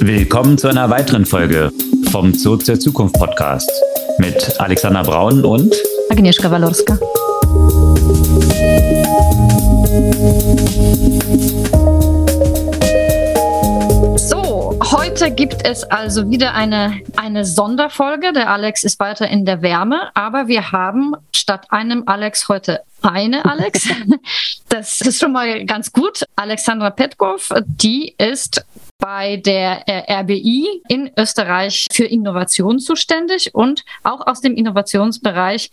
Willkommen zu einer weiteren Folge vom Zurück zur Zukunft Podcast mit Alexander Braun und Agnieszka Walorska. So, heute gibt es also wieder eine, eine Sonderfolge. Der Alex ist weiter in der Wärme, aber wir haben statt einem Alex heute eine Alex. Das ist schon mal ganz gut. Alexandra Petkov, die ist bei der äh, RBI in Österreich für Innovation zuständig und auch aus dem Innovationsbereich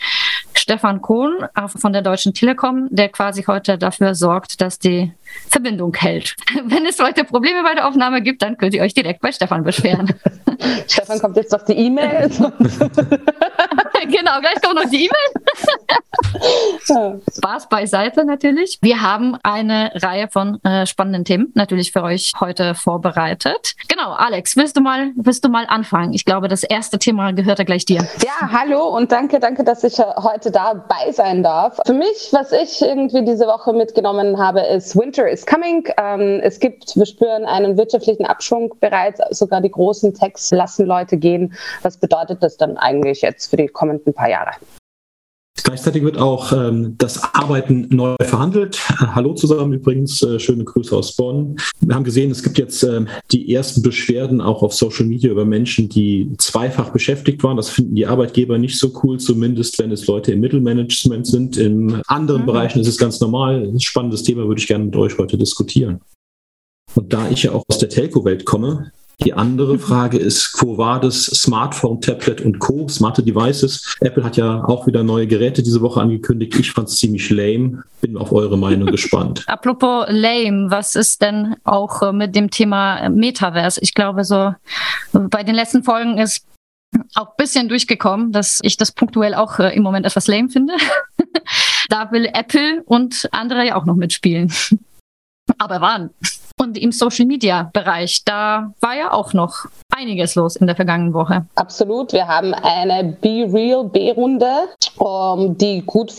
Stefan Kohn von der Deutschen Telekom, der quasi heute dafür sorgt, dass die Verbindung hält. Wenn es heute Probleme bei der Aufnahme gibt, dann könnt ihr euch direkt bei Stefan beschweren. Stefan kommt jetzt noch die E-Mail. genau, gleich kommt noch die E-Mail. Spaß beiseite natürlich. Wir haben eine Reihe von äh, spannenden Themen natürlich für euch heute vorbereitet. Genau, Alex, willst du mal, willst du mal anfangen? Ich glaube, das erste Thema gehört ja gleich dir. Ja, hallo und danke, danke, dass ich heute dabei sein darf. Für mich, was ich irgendwie diese Woche mitgenommen habe, ist Winter is coming. Ähm, es gibt, wir spüren einen wirtschaftlichen Abschwung bereits. Sogar die großen Techs lassen Leute gehen. Was bedeutet das dann eigentlich jetzt für die kommenden paar Jahre? Gleichzeitig wird auch ähm, das Arbeiten neu verhandelt. Äh, hallo zusammen übrigens, äh, schöne Grüße aus Bonn. Wir haben gesehen, es gibt jetzt äh, die ersten Beschwerden auch auf Social Media über Menschen, die zweifach beschäftigt waren. Das finden die Arbeitgeber nicht so cool, zumindest wenn es Leute im Mittelmanagement sind. In anderen mhm. Bereichen ist es ganz normal. Ein spannendes Thema würde ich gerne mit euch heute diskutieren. Und da ich ja auch aus der Telco-Welt komme, die andere Frage ist, Quo Vadis, Smartphone, Tablet und Co., smarte Devices. Apple hat ja auch wieder neue Geräte diese Woche angekündigt. Ich fand es ziemlich lame. Bin auf eure Meinung gespannt. Apropos lame, was ist denn auch äh, mit dem Thema Metaverse? Ich glaube, so bei den letzten Folgen ist auch ein bisschen durchgekommen, dass ich das punktuell auch äh, im Moment etwas lame finde. da will Apple und andere ja auch noch mitspielen. Aber wann? Und im Social Media Bereich, da war ja auch noch einiges los in der vergangenen Woche. Absolut. Wir haben eine Be Real B-Runde, um, die gut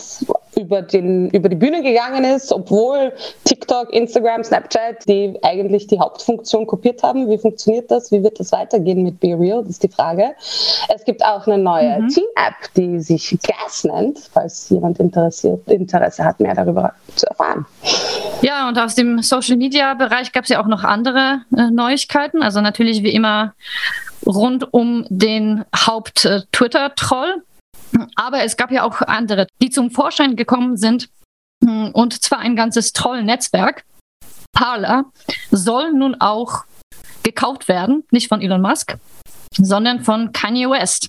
über, den, über die Bühne gegangen ist, obwohl TikTok, Instagram, Snapchat, die eigentlich die Hauptfunktion kopiert haben. Wie funktioniert das? Wie wird das weitergehen mit Be Real? Das ist die Frage. Es gibt auch eine neue mhm. Team-App, die sich Gas nennt, falls jemand interessiert, Interesse hat, mehr darüber zu erfahren. Ja, und aus dem Social-Media-Bereich gab es ja auch noch andere äh, Neuigkeiten. Also natürlich wie immer rund um den Haupt-Twitter-Troll. Aber es gab ja auch andere, die zum Vorschein gekommen sind. Und zwar ein ganzes Troll-Netzwerk. Parler soll nun auch gekauft werden, nicht von Elon Musk, sondern von Kanye West.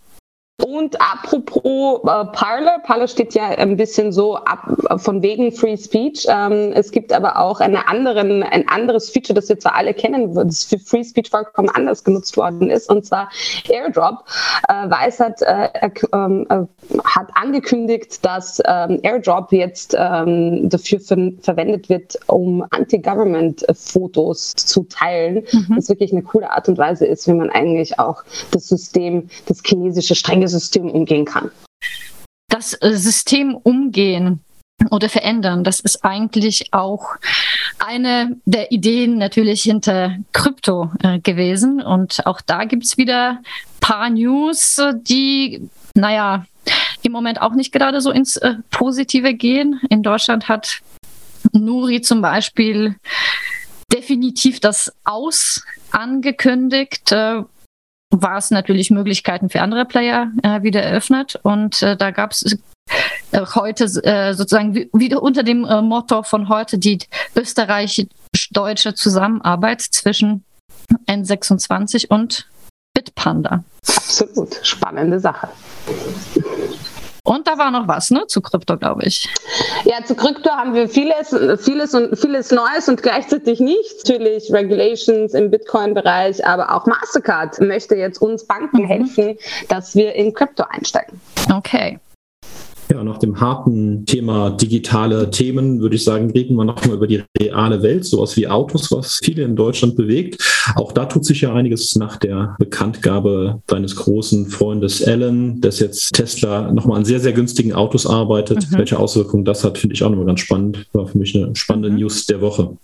Und apropos äh, Parler, Parler steht ja ein bisschen so ab, von wegen Free Speech. Ähm, es gibt aber auch eine anderen, ein anderes Feature, das wir zwar alle kennen, das für Free Speech vollkommen anders genutzt worden ist, und zwar Airdrop. Äh, Weiß hat, äh, ähm, äh, hat angekündigt, dass ähm, Airdrop jetzt ähm, dafür ver verwendet wird, um Anti-Government-Fotos zu teilen. Mhm. Was wirklich eine coole Art und Weise ist, wie man eigentlich auch das System, das chinesische strenge System umgehen kann. Das äh, System umgehen oder verändern, das ist eigentlich auch eine der Ideen natürlich hinter Krypto äh, gewesen. Und auch da gibt es wieder ein paar News, die, naja, im Moment auch nicht gerade so ins äh, Positive gehen. In Deutschland hat Nuri zum Beispiel definitiv das Aus angekündigt, war es natürlich Möglichkeiten für andere Player äh, wieder eröffnet. Und äh, da gab es äh, heute äh, sozusagen wieder unter dem äh, Motto von heute die österreichisch-deutsche Zusammenarbeit zwischen N26 und Bitpanda. Absolut spannende Sache. Und da war noch was, ne, zu Krypto, glaube ich. Ja, zu Krypto haben wir vieles, vieles und vieles Neues und gleichzeitig nichts. Natürlich Regulations im Bitcoin-Bereich, aber auch Mastercard möchte jetzt uns Banken mhm. helfen, dass wir in Krypto einsteigen. Okay. Ja, nach dem harten Thema digitale Themen würde ich sagen, reden wir nochmal über die reale Welt, sowas wie Autos, was viele in Deutschland bewegt. Auch da tut sich ja einiges nach der Bekanntgabe deines großen Freundes Alan, dass jetzt Tesla nochmal an sehr, sehr günstigen Autos arbeitet. Mhm. Welche Auswirkungen das hat, finde ich auch nochmal ganz spannend. War für mich eine spannende mhm. News der Woche.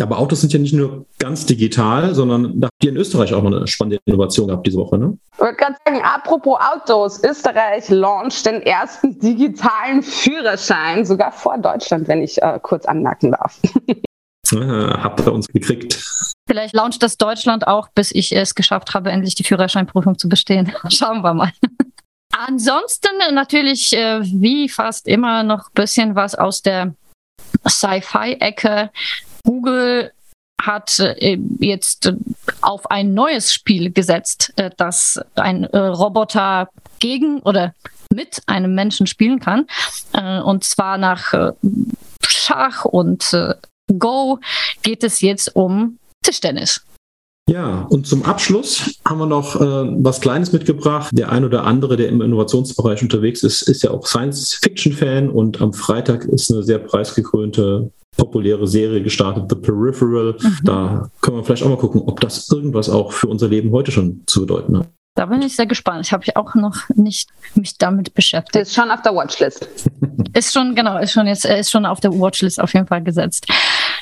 Aber Autos sind ja nicht nur ganz digital, sondern da habt ihr in Österreich auch noch eine spannende Innovation gehabt diese Woche, ne? Ich wollte gerade sagen, apropos Autos, Österreich launcht den ersten digitalen Führerschein, sogar vor Deutschland, wenn ich äh, kurz anmerken darf. Ja, habt ihr uns gekriegt. Vielleicht launcht das Deutschland auch, bis ich es geschafft habe, endlich die Führerscheinprüfung zu bestehen. Schauen wir mal. Ansonsten natürlich, äh, wie fast immer, noch ein bisschen was aus der Sci-Fi-Ecke. Google hat äh, jetzt auf ein neues Spiel gesetzt, äh, das ein äh, Roboter gegen oder mit einem Menschen spielen kann. Äh, und zwar nach äh, Schach und äh, Go geht es jetzt um Tischtennis. Ja, und zum Abschluss haben wir noch äh, was Kleines mitgebracht. Der ein oder andere, der im Innovationsbereich unterwegs ist, ist ja auch Science-Fiction-Fan und am Freitag ist eine sehr preisgekrönte populäre Serie gestartet, The Peripheral. Mhm. Da können wir vielleicht auch mal gucken, ob das irgendwas auch für unser Leben heute schon zu bedeuten hat. Da bin ich sehr gespannt. Ich habe mich auch noch nicht mich damit beschäftigt. Ist schon auf der Watchlist. ist schon, genau, ist schon jetzt, ist schon auf der Watchlist auf jeden Fall gesetzt.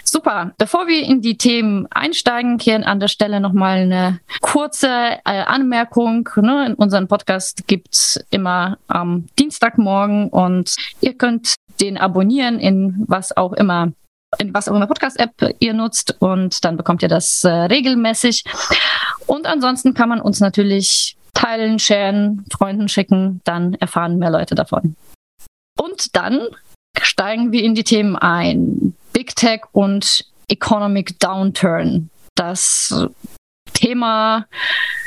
Super. Bevor wir in die Themen einsteigen, kehren an der Stelle nochmal eine kurze äh, Anmerkung. Ne? In unserem Podcast gibt's immer am Dienstagmorgen und ihr könnt den abonnieren in was auch immer in was auch immer Podcast-App ihr nutzt und dann bekommt ihr das äh, regelmäßig. Und ansonsten kann man uns natürlich teilen, sharen, Freunden schicken, dann erfahren mehr Leute davon. Und dann steigen wir in die Themen ein. Big Tech und Economic Downturn. Das Thema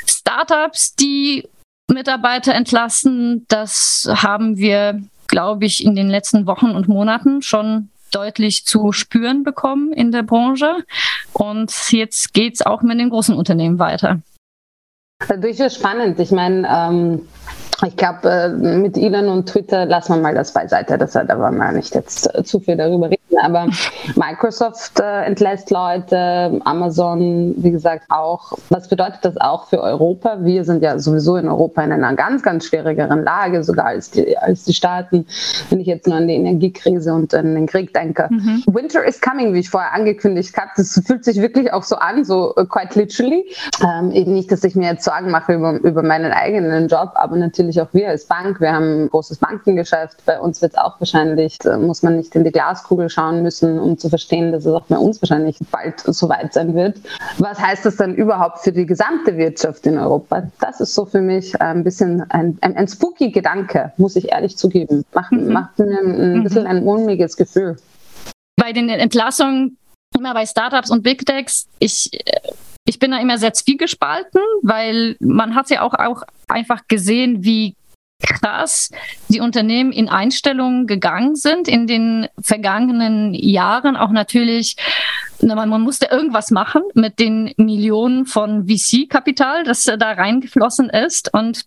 Startups, die Mitarbeiter entlassen, das haben wir, glaube ich, in den letzten Wochen und Monaten schon deutlich zu spüren bekommen in der Branche. Und jetzt geht es auch mit den großen Unternehmen weiter. Durchaus spannend. Ich meine, ähm, ich glaube, äh, mit Elon und Twitter lassen wir mal das beiseite. Das, da wollen wir nicht jetzt äh, zu viel darüber reden. Aber Microsoft äh, entlässt Leute, Amazon, wie gesagt, auch. Was bedeutet das auch für Europa? Wir sind ja sowieso in Europa in einer ganz, ganz schwierigeren Lage, sogar als die, als die Staaten, wenn ich jetzt nur an die Energiekrise und an den Krieg denke. Mhm. Winter is coming, wie ich vorher angekündigt habe. Das fühlt sich wirklich auch so an, so quite literally. Ähm, eben nicht, dass ich mir jetzt Sorgen mache über, über meinen eigenen Job, aber natürlich auch wir als Bank. Wir haben ein großes Bankengeschäft. Bei uns wird es auch wahrscheinlich, muss man nicht in die Glaskugel schauen müssen, um zu verstehen, dass es auch bei uns wahrscheinlich bald so weit sein wird. Was heißt das dann überhaupt für die gesamte Wirtschaft in Europa? Das ist so für mich ein bisschen ein, ein, ein spooky Gedanke, muss ich ehrlich zugeben. Macht, mhm. macht mir ein, mhm. bisschen ein mulmiges Gefühl. Bei den Entlassungen immer bei Startups und Big Techs, ich ich bin da immer sehr zwiegespalten, weil man hat ja auch, auch einfach gesehen, wie krass die Unternehmen in Einstellungen gegangen sind in den vergangenen Jahren. Auch natürlich, man, man musste irgendwas machen mit den Millionen von VC-Kapital, das da reingeflossen ist. Und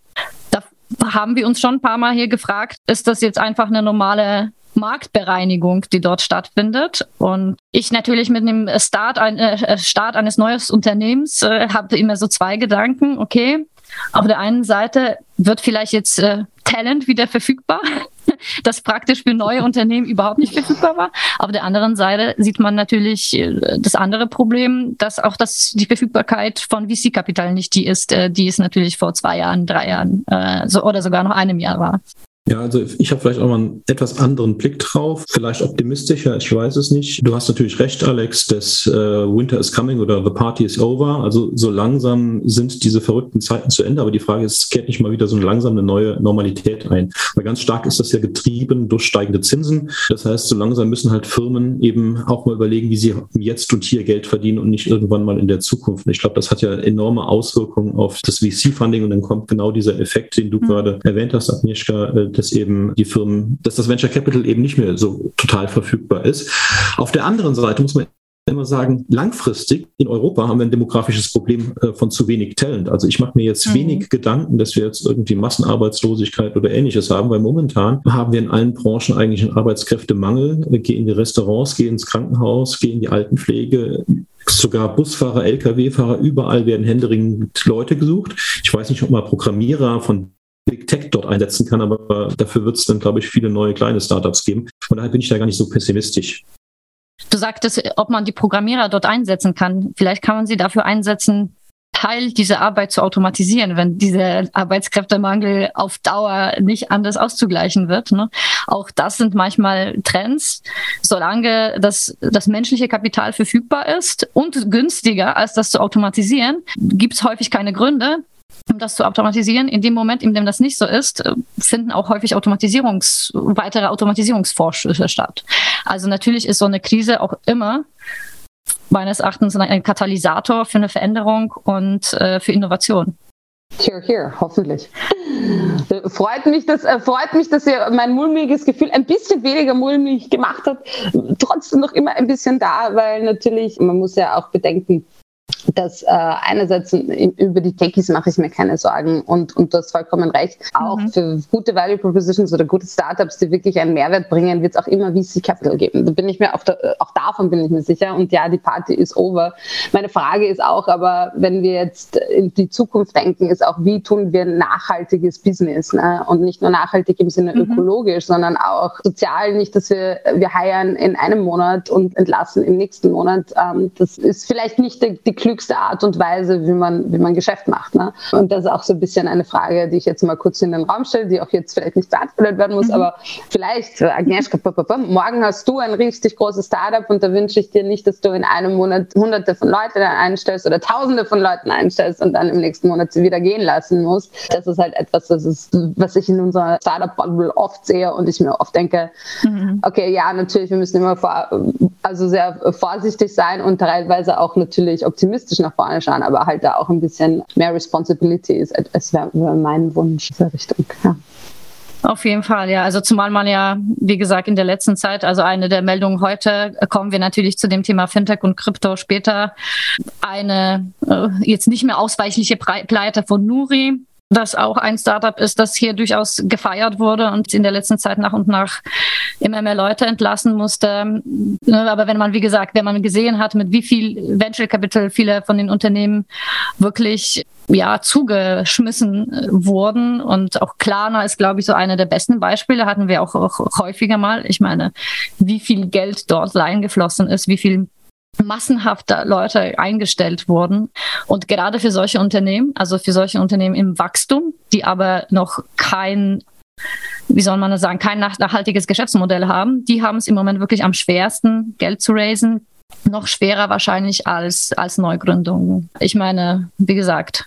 da haben wir uns schon ein paar Mal hier gefragt, ist das jetzt einfach eine normale Marktbereinigung, die dort stattfindet. Und ich natürlich mit dem Start, ein, äh, Start eines neuen Unternehmens äh, habe immer so zwei Gedanken. Okay, auf der einen Seite wird vielleicht jetzt äh, Talent wieder verfügbar, das praktisch für neue Unternehmen überhaupt nicht verfügbar war. Auf der anderen Seite sieht man natürlich äh, das andere Problem, dass auch das, die Verfügbarkeit von VC-Kapital nicht die ist, äh, die es natürlich vor zwei Jahren, drei Jahren äh, so, oder sogar noch einem Jahr war. Ja, also ich habe vielleicht auch mal einen etwas anderen Blick drauf, vielleicht optimistischer, ich weiß es nicht. Du hast natürlich recht, Alex, dass äh, Winter is coming oder The Party is over. Also so langsam sind diese verrückten Zeiten zu Ende, aber die Frage ist, kehrt nicht mal wieder so langsam eine neue Normalität ein? Weil ganz stark ist das ja getrieben durch steigende Zinsen. Das heißt, so langsam müssen halt Firmen eben auch mal überlegen, wie sie jetzt und hier Geld verdienen und nicht irgendwann mal in der Zukunft. Und ich glaube, das hat ja enorme Auswirkungen auf das VC-Funding und dann kommt genau dieser Effekt, den du mhm. gerade erwähnt hast, Agnieszka, äh, dass eben die Firmen, dass das Venture Capital eben nicht mehr so total verfügbar ist. Auf der anderen Seite muss man immer sagen, langfristig in Europa haben wir ein demografisches Problem äh, von zu wenig Talent. Also ich mache mir jetzt mhm. wenig Gedanken, dass wir jetzt irgendwie Massenarbeitslosigkeit oder ähnliches haben, weil momentan haben wir in allen Branchen eigentlich einen Arbeitskräftemangel. Geh in die Restaurants, geh ins Krankenhaus, geh in die Altenpflege, sogar Busfahrer, Lkw-Fahrer, überall werden händeringend Leute gesucht. Ich weiß nicht, ob mal Programmierer von Big Tech dort einsetzen kann, aber dafür wird es dann, glaube ich, viele neue kleine Startups geben. Von daher bin ich da gar nicht so pessimistisch. Du sagtest, ob man die Programmierer dort einsetzen kann. Vielleicht kann man sie dafür einsetzen, Teil dieser Arbeit zu automatisieren, wenn dieser Arbeitskräftemangel auf Dauer nicht anders auszugleichen wird. Ne? Auch das sind manchmal Trends. Solange das, das menschliche Kapital verfügbar ist und günstiger als das zu automatisieren, gibt es häufig keine Gründe, um das zu automatisieren. In dem Moment, in dem das nicht so ist, finden auch häufig Automatisierungs, weitere Automatisierungsforschungen statt. Also natürlich ist so eine Krise auch immer meines Erachtens ein Katalysator für eine Veränderung und äh, für Innovation. Here, here, hoffentlich. Freut mich, dass, äh, freut mich, dass ihr mein mulmiges Gefühl ein bisschen weniger mulmig gemacht habt. Trotzdem noch immer ein bisschen da, weil natürlich, man muss ja auch bedenken, dass äh, einerseits über die Techies mache ich mir keine Sorgen und, und du hast vollkommen recht. Auch mhm. für gute Value Propositions oder gute Startups, die wirklich einen Mehrwert bringen, wird es auch immer VC Capital geben. Da bin ich mir auch, da, auch davon bin ich mir sicher. Und ja, die Party ist over. Meine Frage ist auch, aber wenn wir jetzt in die Zukunft denken, ist auch, wie tun wir nachhaltiges Business? Ne? Und nicht nur nachhaltig im Sinne mhm. ökologisch, sondern auch sozial. Nicht, dass wir, wir heiern in einem Monat und entlassen im nächsten Monat. Ähm, das ist vielleicht nicht die, die klügste Art und Weise, wie man, wie man Geschäft macht. Ne? Und das ist auch so ein bisschen eine Frage, die ich jetzt mal kurz in den Raum stelle, die auch jetzt vielleicht nicht beantwortet werden muss, mhm. aber vielleicht, äh, Agnieszka, morgen hast du ein richtig großes Startup und da wünsche ich dir nicht, dass du in einem Monat hunderte von Leuten einstellst oder tausende von Leuten einstellst und dann im nächsten Monat sie wieder gehen lassen musst. Das ist halt etwas, das ist, was ich in unserer Startup-Bubble oft sehe und ich mir oft denke, mhm. okay, ja, natürlich, wir müssen immer vor, also sehr vorsichtig sein und teilweise auch natürlich optimistisch nach vorne schauen, aber halt da auch ein bisschen mehr Responsibility ist. Es wäre mein Wunsch in dieser Richtung. Ja. Auf jeden Fall, ja. Also zumal man ja, wie gesagt, in der letzten Zeit, also eine der Meldungen heute, kommen wir natürlich zu dem Thema Fintech und Krypto später. Eine äh, jetzt nicht mehr ausweichliche Pleite von Nuri, das auch ein Startup ist, das hier durchaus gefeiert wurde und in der letzten Zeit nach und nach immer mehr Leute entlassen musste. Ne, aber wenn man, wie gesagt, wenn man gesehen hat, mit wie viel Venture Capital viele von den Unternehmen wirklich ja, zugeschmissen äh, wurden. Und auch Klarna ist, glaube ich, so einer der besten Beispiele, hatten wir auch, auch häufiger mal. Ich meine, wie viel Geld dort reingeflossen ist, wie viel massenhaft Leute eingestellt wurden. Und gerade für solche Unternehmen, also für solche Unternehmen im Wachstum, die aber noch kein wie soll man das sagen, kein nachhaltiges Geschäftsmodell haben, die haben es im Moment wirklich am schwersten, Geld zu raisen. Noch schwerer wahrscheinlich als, als Neugründungen. Ich meine, wie gesagt,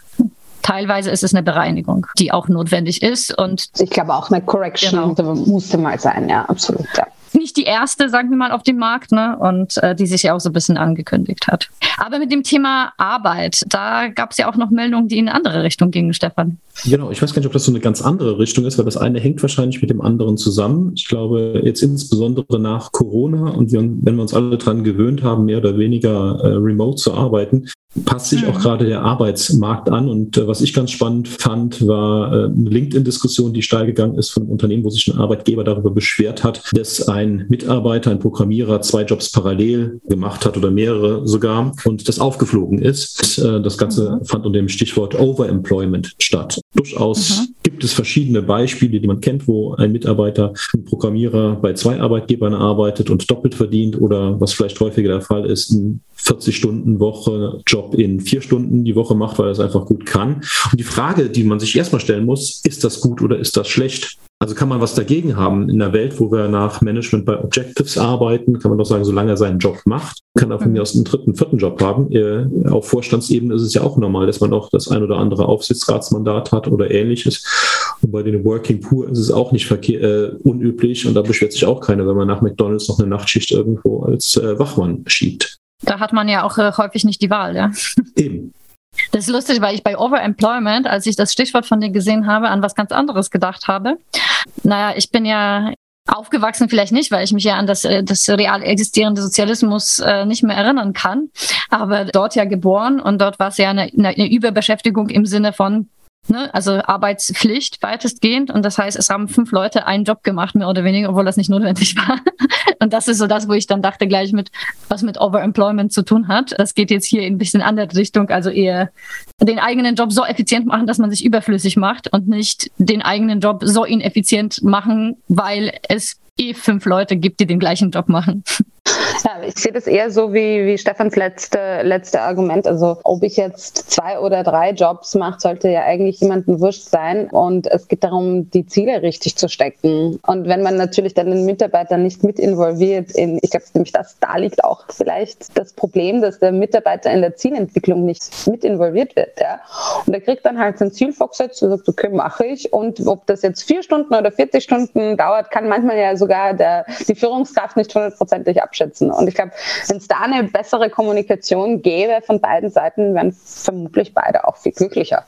teilweise ist es eine Bereinigung, die auch notwendig ist. Und ich glaube auch eine Correction genau. musste mal sein, ja, absolut. Ja nicht die erste, sagen wir mal, auf dem Markt, ne? Und äh, die sich ja auch so ein bisschen angekündigt hat. Aber mit dem Thema Arbeit, da gab es ja auch noch Meldungen, die in eine andere Richtung gingen, Stefan. Genau, ich weiß gar nicht, ob das so eine ganz andere Richtung ist, weil das eine hängt wahrscheinlich mit dem anderen zusammen. Ich glaube, jetzt insbesondere nach Corona und wenn wir uns alle daran gewöhnt haben, mehr oder weniger äh, remote zu arbeiten, passt sich auch mhm. gerade der Arbeitsmarkt an. Und äh, was ich ganz spannend fand, war äh, eine LinkedIn-Diskussion, die steil gegangen ist von einem Unternehmen, wo sich ein Arbeitgeber darüber beschwert hat, dass ein Mitarbeiter, ein Programmierer zwei Jobs parallel gemacht hat oder mehrere sogar und das aufgeflogen ist. Äh, das Ganze mhm. fand unter dem Stichwort Overemployment statt. Durchaus mhm. gibt es verschiedene Beispiele, die man kennt, wo ein Mitarbeiter, ein Programmierer bei zwei Arbeitgebern arbeitet und doppelt verdient oder was vielleicht häufiger der Fall ist, ein 40-Stunden-Woche Job in vier Stunden die Woche macht, weil er es einfach gut kann. Und die Frage, die man sich erstmal stellen muss, ist das gut oder ist das schlecht? Also kann man was dagegen haben in einer Welt, wo wir nach Management bei Objectives arbeiten, kann man doch sagen, solange er seinen Job macht, kann er von mir aus einen dritten, vierten Job haben. Auf Vorstandsebene ist es ja auch normal, dass man auch das ein oder andere Aufsichtsratsmandat hat oder ähnliches. Und bei den Working Poor ist es auch nicht verkehr, äh, unüblich und da beschwert sich auch keiner, wenn man nach McDonalds noch eine Nachtschicht irgendwo als äh, Wachmann schiebt. Da hat man ja auch äh, häufig nicht die Wahl, ja. Eben. Das ist lustig, weil ich bei Overemployment, als ich das Stichwort von dir gesehen habe, an was ganz anderes gedacht habe. Naja, ich bin ja aufgewachsen vielleicht nicht, weil ich mich ja an das, äh, das real existierende Sozialismus äh, nicht mehr erinnern kann, aber dort ja geboren und dort war es ja eine, eine Überbeschäftigung im Sinne von Ne? Also Arbeitspflicht weitestgehend. Und das heißt, es haben fünf Leute einen Job gemacht, mehr oder weniger, obwohl das nicht notwendig war. Und das ist so das, wo ich dann dachte, gleich mit, was mit Overemployment zu tun hat. Das geht jetzt hier in ein bisschen andere Richtung, also eher den eigenen Job so effizient machen, dass man sich überflüssig macht und nicht den eigenen Job so ineffizient machen, weil es eh fünf Leute gibt, die den gleichen Job machen. Ja, ich sehe das eher so wie, wie Stefans letzte, letzte Argument. Also ob ich jetzt zwei oder drei Jobs mache, sollte ja eigentlich jemandem wurscht sein. Und es geht darum, die Ziele richtig zu stecken. Und wenn man natürlich dann den Mitarbeiter nicht mit involviert in, ich glaube nämlich, dass da liegt auch vielleicht das Problem, dass der Mitarbeiter in der Zielentwicklung nicht mit involviert wird. Ja? Und er kriegt dann halt sein Ziel vorgesetzt und sagt, okay, mache ich. Und ob das jetzt vier Stunden oder 40 Stunden dauert, kann manchmal ja sogar der, die Führungskraft nicht hundertprozentig abschätzen. Und ich glaube, wenn es da eine bessere Kommunikation gäbe von beiden Seiten, wären vermutlich beide auch viel glücklicher.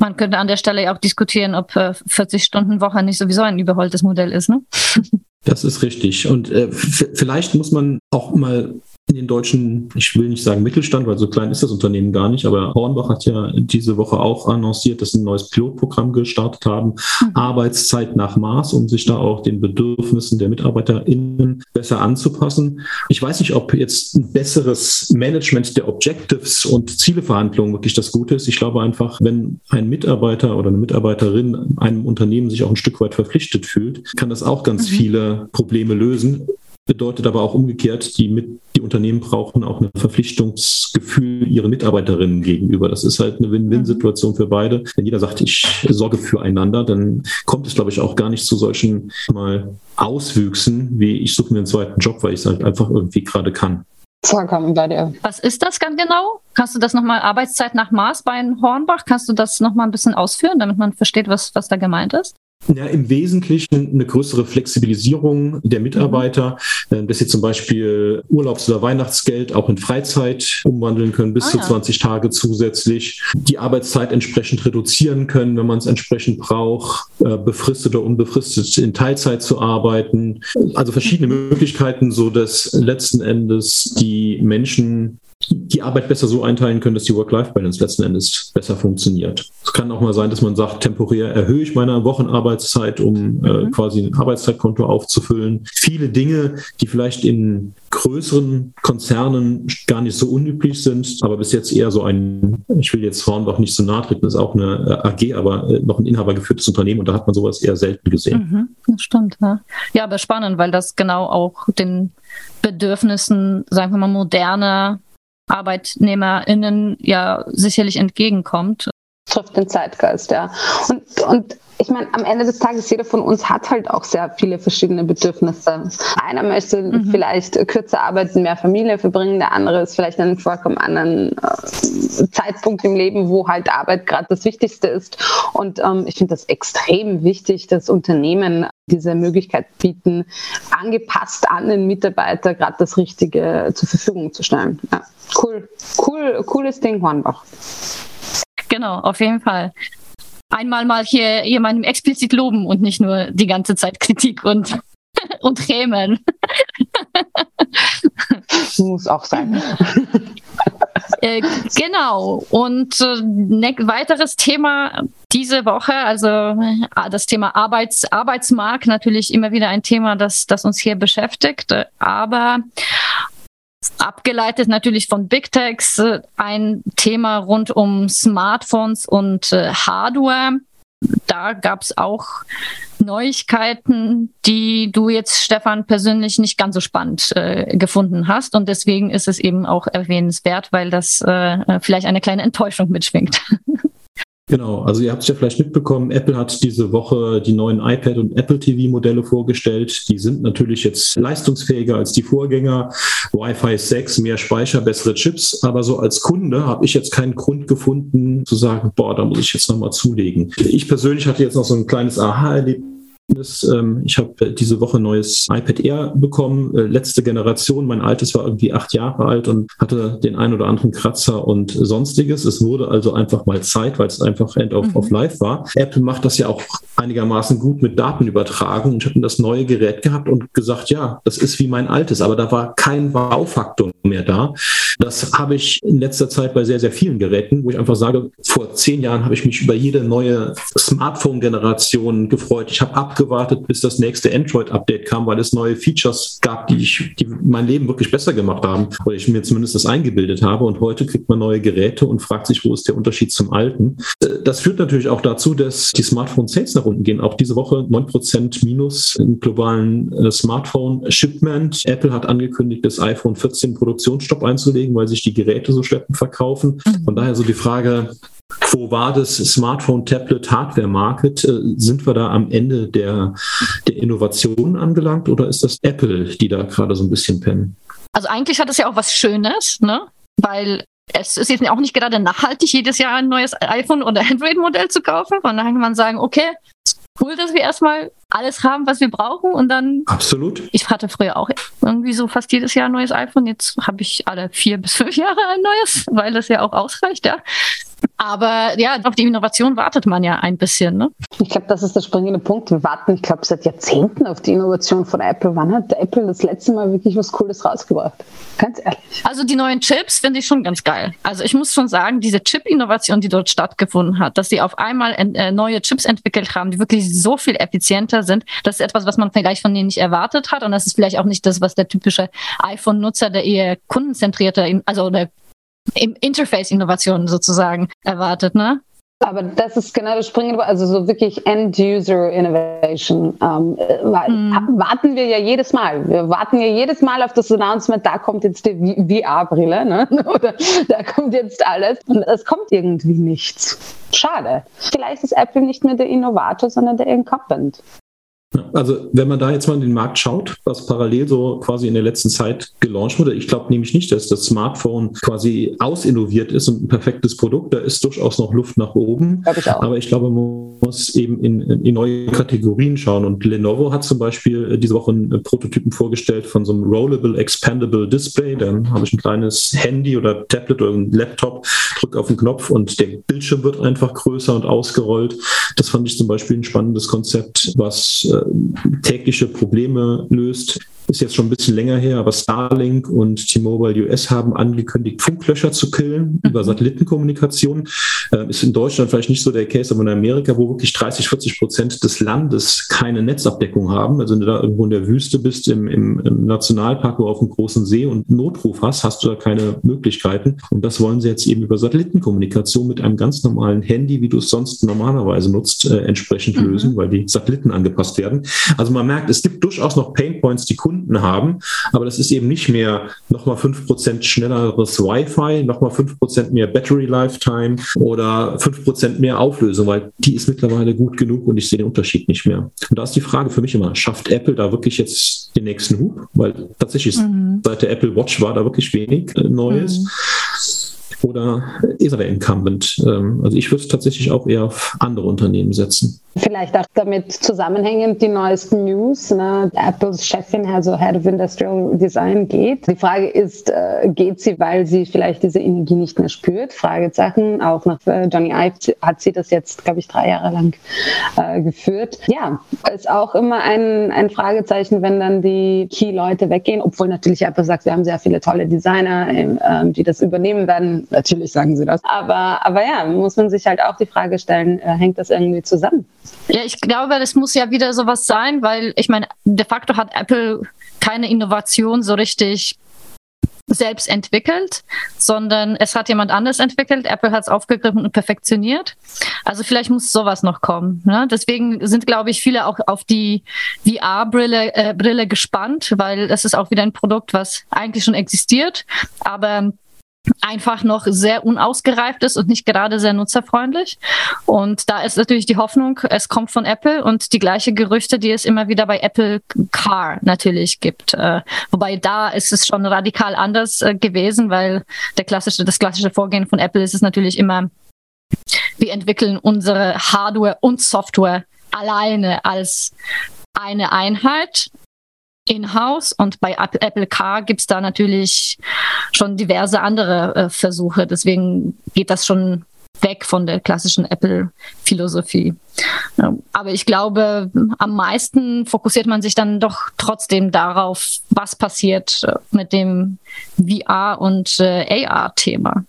Man könnte an der Stelle auch diskutieren, ob 40-Stunden-Woche äh, nicht sowieso ein überholtes Modell ist, ne? Das ist richtig. Und äh, vielleicht muss man auch mal in den deutschen, ich will nicht sagen Mittelstand, weil so klein ist das Unternehmen gar nicht, aber Hornbach hat ja diese Woche auch annonciert, dass sie ein neues Pilotprogramm gestartet haben, mhm. Arbeitszeit nach Maß, um sich da auch den Bedürfnissen der MitarbeiterInnen besser anzupassen. Ich weiß nicht, ob jetzt ein besseres Management der Objectives und Zieleverhandlungen wirklich das Gute ist. Ich glaube einfach, wenn ein Mitarbeiter oder eine Mitarbeiterin einem Unternehmen sich auch ein Stück weit verpflichtet fühlt, kann das auch ganz mhm. viele Probleme lösen bedeutet aber auch umgekehrt, die, mit, die Unternehmen brauchen auch ein Verpflichtungsgefühl ihren Mitarbeiterinnen gegenüber. Das ist halt eine Win-Win-Situation für beide. Wenn jeder sagt, ich sorge füreinander, dann kommt es, glaube ich, auch gar nicht zu solchen mal Auswüchsen, wie ich suche mir einen zweiten Job, weil ich es halt einfach irgendwie gerade kann. Vollkommen bei dir. Was ist das ganz genau? Kannst du das nochmal Arbeitszeit nach Maß bei Hornbach? Kannst du das nochmal ein bisschen ausführen, damit man versteht, was, was da gemeint ist? Ja, im Wesentlichen eine größere Flexibilisierung der Mitarbeiter, mhm. dass sie zum Beispiel Urlaubs- oder Weihnachtsgeld auch in Freizeit umwandeln können, bis ah, zu ja. 20 Tage zusätzlich, die Arbeitszeit entsprechend reduzieren können, wenn man es entsprechend braucht, äh, befristet oder unbefristet in Teilzeit zu arbeiten. Also verschiedene mhm. Möglichkeiten, so dass letzten Endes die Menschen die Arbeit besser so einteilen können, dass die Work-Life-Balance letzten Endes besser funktioniert. Es kann auch mal sein, dass man sagt, temporär erhöhe ich meine Wochenarbeitszeit, um äh, mhm. quasi ein Arbeitszeitkonto aufzufüllen. Viele Dinge, die vielleicht in größeren Konzernen gar nicht so unüblich sind, aber bis jetzt eher so ein, ich will jetzt Hornbach nicht so nahe treten, ist auch eine äh, AG, aber äh, noch ein inhabergeführtes Unternehmen und da hat man sowas eher selten gesehen. Mhm, das stimmt, ja. Ja, aber spannend, weil das genau auch den Bedürfnissen, sagen wir mal, moderner ArbeitnehmerInnen ja sicherlich entgegenkommt. Trifft den Zeitgeist, ja. Und, und ich meine, am Ende des Tages, jeder von uns hat halt auch sehr viele verschiedene Bedürfnisse. Einer möchte mhm. vielleicht kürzer arbeiten, mehr Familie verbringen, der andere ist vielleicht an einem vollkommen anderen äh, Zeitpunkt im Leben, wo halt Arbeit gerade das Wichtigste ist. Und ähm, ich finde das extrem wichtig, dass Unternehmen diese Möglichkeit bieten, angepasst an den Mitarbeiter gerade das Richtige zur Verfügung zu stellen. Ja, cool, cool, cooles Ding, Hornbach. Genau, auf jeden Fall einmal mal hier jemandem explizit loben und nicht nur die ganze Zeit Kritik und, und Hämen. Muss auch sein. Äh, genau. Und äh, ne, weiteres Thema diese Woche, also äh, das Thema Arbeits, Arbeitsmarkt, natürlich immer wieder ein Thema, das, das uns hier beschäftigt. Aber abgeleitet natürlich von Big Techs, äh, ein Thema rund um Smartphones und äh, Hardware. Da gab es auch Neuigkeiten, die du jetzt, Stefan, persönlich nicht ganz so spannend äh, gefunden hast. Und deswegen ist es eben auch erwähnenswert, weil das äh, vielleicht eine kleine Enttäuschung mitschwingt. Genau, also ihr habt es ja vielleicht mitbekommen, Apple hat diese Woche die neuen iPad und Apple TV-Modelle vorgestellt. Die sind natürlich jetzt leistungsfähiger als die Vorgänger. Wi-Fi 6, mehr Speicher, bessere Chips. Aber so als Kunde habe ich jetzt keinen Grund gefunden zu sagen, boah, da muss ich jetzt nochmal zulegen. Ich persönlich hatte jetzt noch so ein kleines Aha-Erlebnis ich habe diese Woche ein neues iPad Air bekommen, äh, letzte Generation. Mein altes war irgendwie acht Jahre alt und hatte den ein oder anderen Kratzer und sonstiges. Es wurde also einfach mal Zeit, weil es einfach End of, mhm. of Life war. Apple macht das ja auch einigermaßen gut mit Datenübertragung. Ich habe das neue Gerät gehabt und gesagt, ja, das ist wie mein altes, aber da war kein Wow-Faktor mehr da. Das habe ich in letzter Zeit bei sehr, sehr vielen Geräten, wo ich einfach sage, vor zehn Jahren habe ich mich über jede neue Smartphone-Generation gefreut. Ich habe ab abgewartet, bis das nächste Android-Update kam, weil es neue Features gab, die, ich, die mein Leben wirklich besser gemacht haben oder ich mir zumindest das eingebildet habe. Und heute kriegt man neue Geräte und fragt sich, wo ist der Unterschied zum alten. Das führt natürlich auch dazu, dass die Smartphone-Sales nach unten gehen. Auch diese Woche 9% minus im globalen äh, Smartphone-Shipment. Apple hat angekündigt, das iPhone 14 Produktionsstopp einzulegen, weil sich die Geräte so schleppend verkaufen. Mhm. Von daher so die Frage, wo war das Smartphone, Tablet, Hardware-Market? Äh, sind wir da am Ende der, der Innovationen angelangt oder ist das Apple, die da gerade so ein bisschen pennen? Also eigentlich hat es ja auch was Schönes, ne? Weil es ist jetzt auch nicht gerade nachhaltig, jedes Jahr ein neues iPhone oder Android-Modell zu kaufen. Von daher kann man sagen, okay, cool, dass wir erstmal alles haben, was wir brauchen und dann. Absolut. Ich hatte früher auch irgendwie so fast jedes Jahr ein neues iPhone. Jetzt habe ich alle vier bis fünf Jahre ein neues, weil das ja auch ausreicht, ja. Aber ja, auf die Innovation wartet man ja ein bisschen. Ne? Ich glaube, das ist der springende Punkt. Wir warten, ich glaube, seit Jahrzehnten auf die Innovation von Apple. Wann hat Apple das letzte Mal wirklich was Cooles rausgebracht? Ganz ehrlich. Also die neuen Chips finde ich schon ganz geil. Also ich muss schon sagen, diese Chip-Innovation, die dort stattgefunden hat, dass sie auf einmal äh, neue Chips entwickelt haben, die wirklich so viel effizienter sind, das ist etwas, was man vielleicht von denen nicht erwartet hat. Und das ist vielleicht auch nicht das, was der typische iPhone-Nutzer, der eher kundenzentrierte, also der im Interface-Innovation sozusagen erwartet, ne? Aber das ist genau das Springende, also so wirklich End-User-Innovation. Ähm, mm. Warten wir ja jedes Mal. Wir warten ja jedes Mal auf das Announcement, da kommt jetzt die VR-Brille, ne? oder da kommt jetzt alles. Und es kommt irgendwie nichts. Schade. Vielleicht ist Apple nicht mehr der Innovator, sondern der Incumbent. Also wenn man da jetzt mal in den Markt schaut, was parallel so quasi in der letzten Zeit gelauncht wurde, ich glaube nämlich nicht, dass das Smartphone quasi ausinnoviert ist und ein perfektes Produkt. Da ist durchaus noch Luft nach oben. Ich Aber ich glaube, man muss eben in, in, neue Kategorien schauen. Und Lenovo hat zum Beispiel äh, diese Woche einen Prototypen vorgestellt von so einem Rollable Expandable Display. Dann habe ich ein kleines Handy oder Tablet oder ein Laptop, drücke auf den Knopf und der Bildschirm wird einfach größer und ausgerollt. Das fand ich zum Beispiel ein spannendes Konzept, was äh, tägliche Probleme löst ist jetzt schon ein bisschen länger her, aber Starlink und T-Mobile US haben angekündigt, Funklöcher zu killen mhm. über Satellitenkommunikation. Äh, ist in Deutschland vielleicht nicht so der Case, aber in Amerika, wo wirklich 30, 40 Prozent des Landes keine Netzabdeckung haben. Also wenn du da irgendwo in der Wüste bist, im, im, im Nationalpark oder auf einem großen See und Notruf hast, hast du da keine Möglichkeiten. Und das wollen sie jetzt eben über Satellitenkommunikation mit einem ganz normalen Handy, wie du es sonst normalerweise nutzt, äh, entsprechend mhm. lösen, weil die Satelliten angepasst werden. Also man merkt, es gibt durchaus noch Painpoints, die Kunden Kunden haben. Aber das ist eben nicht mehr nochmal 5% schnelleres Wi-Fi, nochmal 5% mehr Battery Lifetime oder 5% mehr Auflösung, weil die ist mittlerweile gut genug und ich sehe den Unterschied nicht mehr. Und da ist die Frage für mich immer, schafft Apple da wirklich jetzt den nächsten Hub? Weil tatsächlich mhm. seit der Apple Watch war da wirklich wenig äh, Neues. Mhm oder ist er der Incumbent? Ähm, also ich würde tatsächlich auch eher auf andere Unternehmen setzen. Vielleicht auch damit zusammenhängend die neuesten News. Ne? Apples Chefin, also Head of Industrial Design, geht. Die Frage ist, äh, geht sie, weil sie vielleicht diese Energie nicht mehr spürt? Fragezeichen. Auch nach äh, Johnny Ive hat sie das jetzt, glaube ich, drei Jahre lang äh, geführt. Ja, ist auch immer ein, ein Fragezeichen, wenn dann die Key-Leute weggehen, obwohl natürlich Apple sagt, wir haben sehr viele tolle Designer, äh, die das übernehmen werden. Natürlich sagen sie das. Aber, aber ja, muss man sich halt auch die Frage stellen, äh, hängt das irgendwie zusammen? Ja, ich glaube, das muss ja wieder sowas sein, weil ich meine, de facto hat Apple keine Innovation so richtig selbst entwickelt, sondern es hat jemand anders entwickelt. Apple hat es aufgegriffen und perfektioniert. Also vielleicht muss sowas noch kommen. Ne? Deswegen sind, glaube ich, viele auch auf die VR-Brille äh, Brille gespannt, weil das ist auch wieder ein Produkt, was eigentlich schon existiert, aber einfach noch sehr unausgereift ist und nicht gerade sehr nutzerfreundlich. Und da ist natürlich die Hoffnung, es kommt von Apple und die gleiche Gerüchte, die es immer wieder bei Apple Car natürlich gibt. Äh, wobei da ist es schon radikal anders äh, gewesen, weil der klassische, das klassische Vorgehen von Apple ist es natürlich immer, wir entwickeln unsere Hardware und Software alleine als eine Einheit in-house und bei Apple Car gibt es da natürlich schon diverse andere äh, Versuche. Deswegen geht das schon weg von der klassischen Apple-Philosophie. Aber ich glaube, am meisten fokussiert man sich dann doch trotzdem darauf, was passiert äh, mit dem VR- und äh, AR-Thema.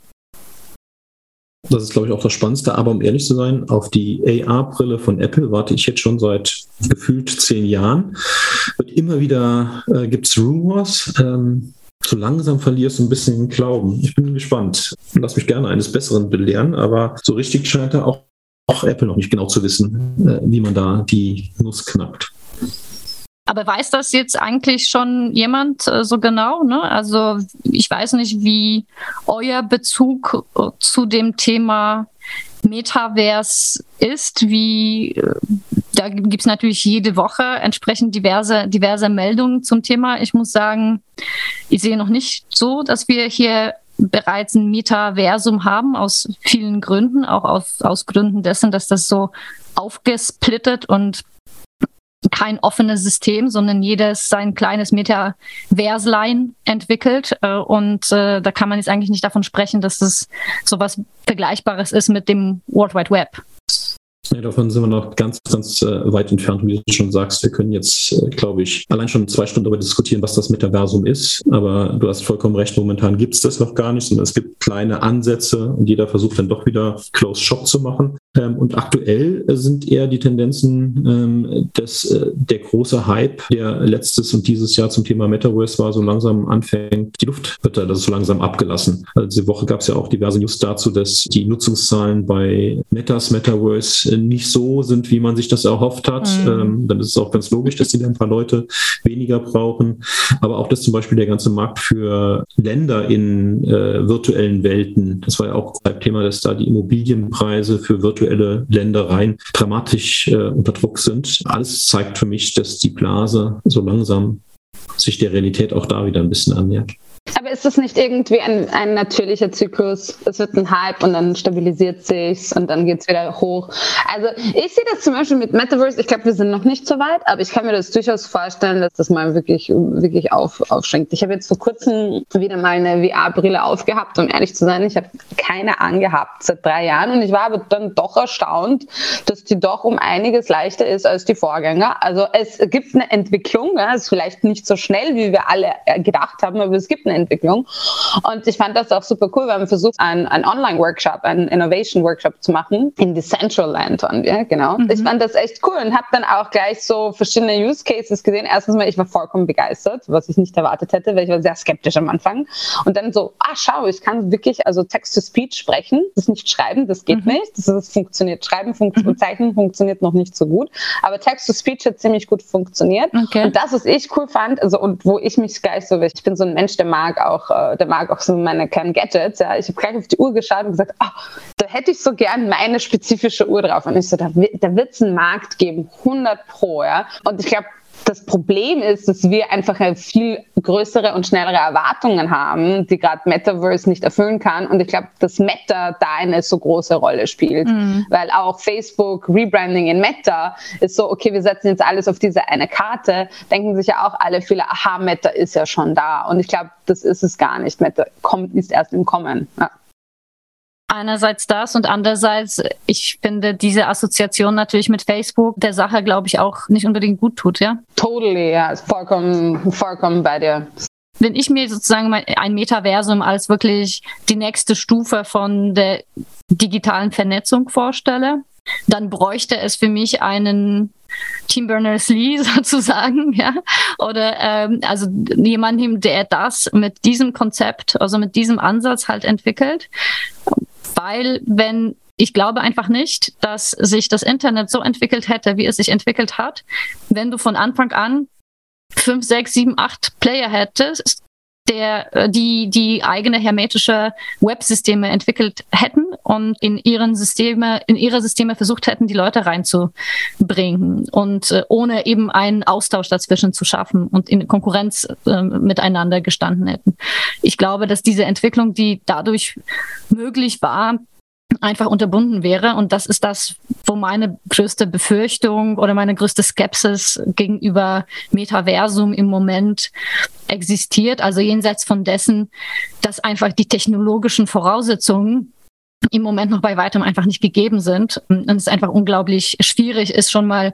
Das ist, glaube ich, auch das Spannendste. Aber um ehrlich zu sein, auf die AR-Brille von Apple warte ich jetzt schon seit gefühlt zehn Jahren. Und immer wieder äh, gibt es Rumors. Ähm, so langsam verlierst du ein bisschen den Glauben. Ich bin gespannt. Lass mich gerne eines Besseren belehren, aber so richtig scheint er auch, auch Apple noch nicht genau zu wissen, äh, wie man da die Nuss knackt. Aber weiß das jetzt eigentlich schon jemand äh, so genau? Ne? Also ich weiß nicht, wie euer Bezug äh, zu dem Thema Metaverse ist, wie äh, da gibt es natürlich jede Woche entsprechend diverse, diverse Meldungen zum Thema. Ich muss sagen, ich sehe noch nicht so, dass wir hier bereits ein Metaversum haben, aus vielen Gründen, auch aus, aus Gründen dessen, dass das so aufgesplittet und kein offenes System, sondern jedes sein kleines Metaverslein entwickelt. Äh, und äh, da kann man jetzt eigentlich nicht davon sprechen, dass das sowas Vergleichbares ist mit dem World Wide Web. Ja, davon sind wir noch ganz, ganz äh, weit entfernt. Wie du schon sagst, wir können jetzt, äh, glaube ich, allein schon zwei Stunden darüber diskutieren, was das Metaversum ist. Aber du hast vollkommen recht, momentan gibt es das noch gar nicht, sondern es gibt kleine Ansätze und jeder versucht dann doch wieder Close Shop zu machen. Ähm, und aktuell sind eher die Tendenzen, ähm, dass äh, der große Hype, der letztes und dieses Jahr zum Thema Metaverse war, so langsam anfängt, die Luft wird da so langsam abgelassen. Also diese Woche gab es ja auch diverse News dazu, dass die Nutzungszahlen bei Metas Metaverse nicht so sind, wie man sich das erhofft hat. Mhm. Ähm, dann ist es auch ganz logisch, dass die dann ein paar Leute weniger brauchen. Aber auch, dass zum Beispiel der ganze Markt für Länder in äh, virtuellen Welten, das war ja auch ein Thema, dass da die Immobilienpreise für virtuelle virtuelle Ländereien dramatisch äh, unter Druck sind. Alles zeigt für mich, dass die Blase so langsam sich der Realität auch da wieder ein bisschen annähert. Aber ist das nicht irgendwie ein, ein natürlicher Zyklus? Es wird ein Hype und dann stabilisiert sich's und dann geht's wieder hoch. Also ich sehe das zum Beispiel mit Metaverse. Ich glaube, wir sind noch nicht so weit, aber ich kann mir das durchaus vorstellen, dass das mal wirklich, wirklich auf, aufschränkt. Ich habe jetzt vor kurzem wieder mal eine VR-Brille aufgehabt, um ehrlich zu sein. Ich habe keine angehabt seit drei Jahren und ich war aber dann doch erstaunt, dass die doch um einiges leichter ist als die Vorgänger. Also es gibt eine Entwicklung, ja, ist vielleicht nicht so schnell, wie wir alle äh, gedacht haben, aber es gibt eine Entwicklung. Und ich fand das auch super cool. Wir haben versucht, einen, einen Online-Workshop, einen Innovation-Workshop zu machen. In Decentraland waren wir, genau. Mhm. Ich fand das echt cool und habe dann auch gleich so verschiedene Use Cases gesehen. Erstens mal, ich war vollkommen begeistert, was ich nicht erwartet hätte, weil ich war sehr skeptisch am Anfang. Und dann so, ah, schau, ich kann wirklich also Text-to-Speech sprechen, das nicht schreiben, das geht mhm. nicht. Das, das, funktioniert. Schreiben funkt mhm. Zeichnen funktioniert noch nicht so gut. Aber Text-to-Speech hat ziemlich gut funktioniert. Okay. Und das, was ich cool fand, also und wo ich mich gleich so, ich bin so ein Mensch, der mag mag auch, äh, der mag auch so meine kleinen Gadgets. Ja. Ich habe gleich auf die Uhr geschaut und gesagt, oh, da hätte ich so gern meine spezifische Uhr drauf. Und ich so, da, da wird es einen Markt geben, 100 pro. Ja. Und ich glaube, das Problem ist, dass wir einfach viel größere und schnellere Erwartungen haben, die gerade Metaverse nicht erfüllen kann. Und ich glaube, dass Meta da eine so große Rolle spielt, mhm. weil auch Facebook Rebranding in Meta ist so, okay, wir setzen jetzt alles auf diese eine Karte, denken sich ja auch alle viele, aha, Meta ist ja schon da. Und ich glaube, das ist es gar nicht. Meta kommt, ist erst im Kommen. Ja einerseits das und andererseits, ich finde diese Assoziation natürlich mit Facebook der Sache, glaube ich, auch nicht unbedingt gut tut, ja? Totally, ja, vollkommen, vollkommen bei dir. Wenn ich mir sozusagen ein Metaversum als wirklich die nächste Stufe von der digitalen Vernetzung vorstelle, dann bräuchte es für mich einen Tim Berners-Lee sozusagen, ja, oder ähm, also jemanden, der das mit diesem Konzept, also mit diesem Ansatz halt entwickelt weil wenn ich glaube einfach nicht, dass sich das Internet so entwickelt hätte, wie es sich entwickelt hat, wenn du von Anfang an fünf, sechs, sieben, acht Player hättest, der, äh, die die eigene hermetische Websysteme entwickelt hätten und in ihren Systeme, in ihre Systeme versucht hätten, die Leute reinzubringen und äh, ohne eben einen Austausch dazwischen zu schaffen und in Konkurrenz äh, miteinander gestanden hätten. Ich glaube, dass diese Entwicklung, die dadurch möglich war, einfach unterbunden wäre. Und das ist das, wo meine größte Befürchtung oder meine größte Skepsis gegenüber Metaversum im Moment existiert. Also jenseits von dessen, dass einfach die technologischen Voraussetzungen im Moment noch bei weitem einfach nicht gegeben sind und es einfach unglaublich schwierig ist, schon mal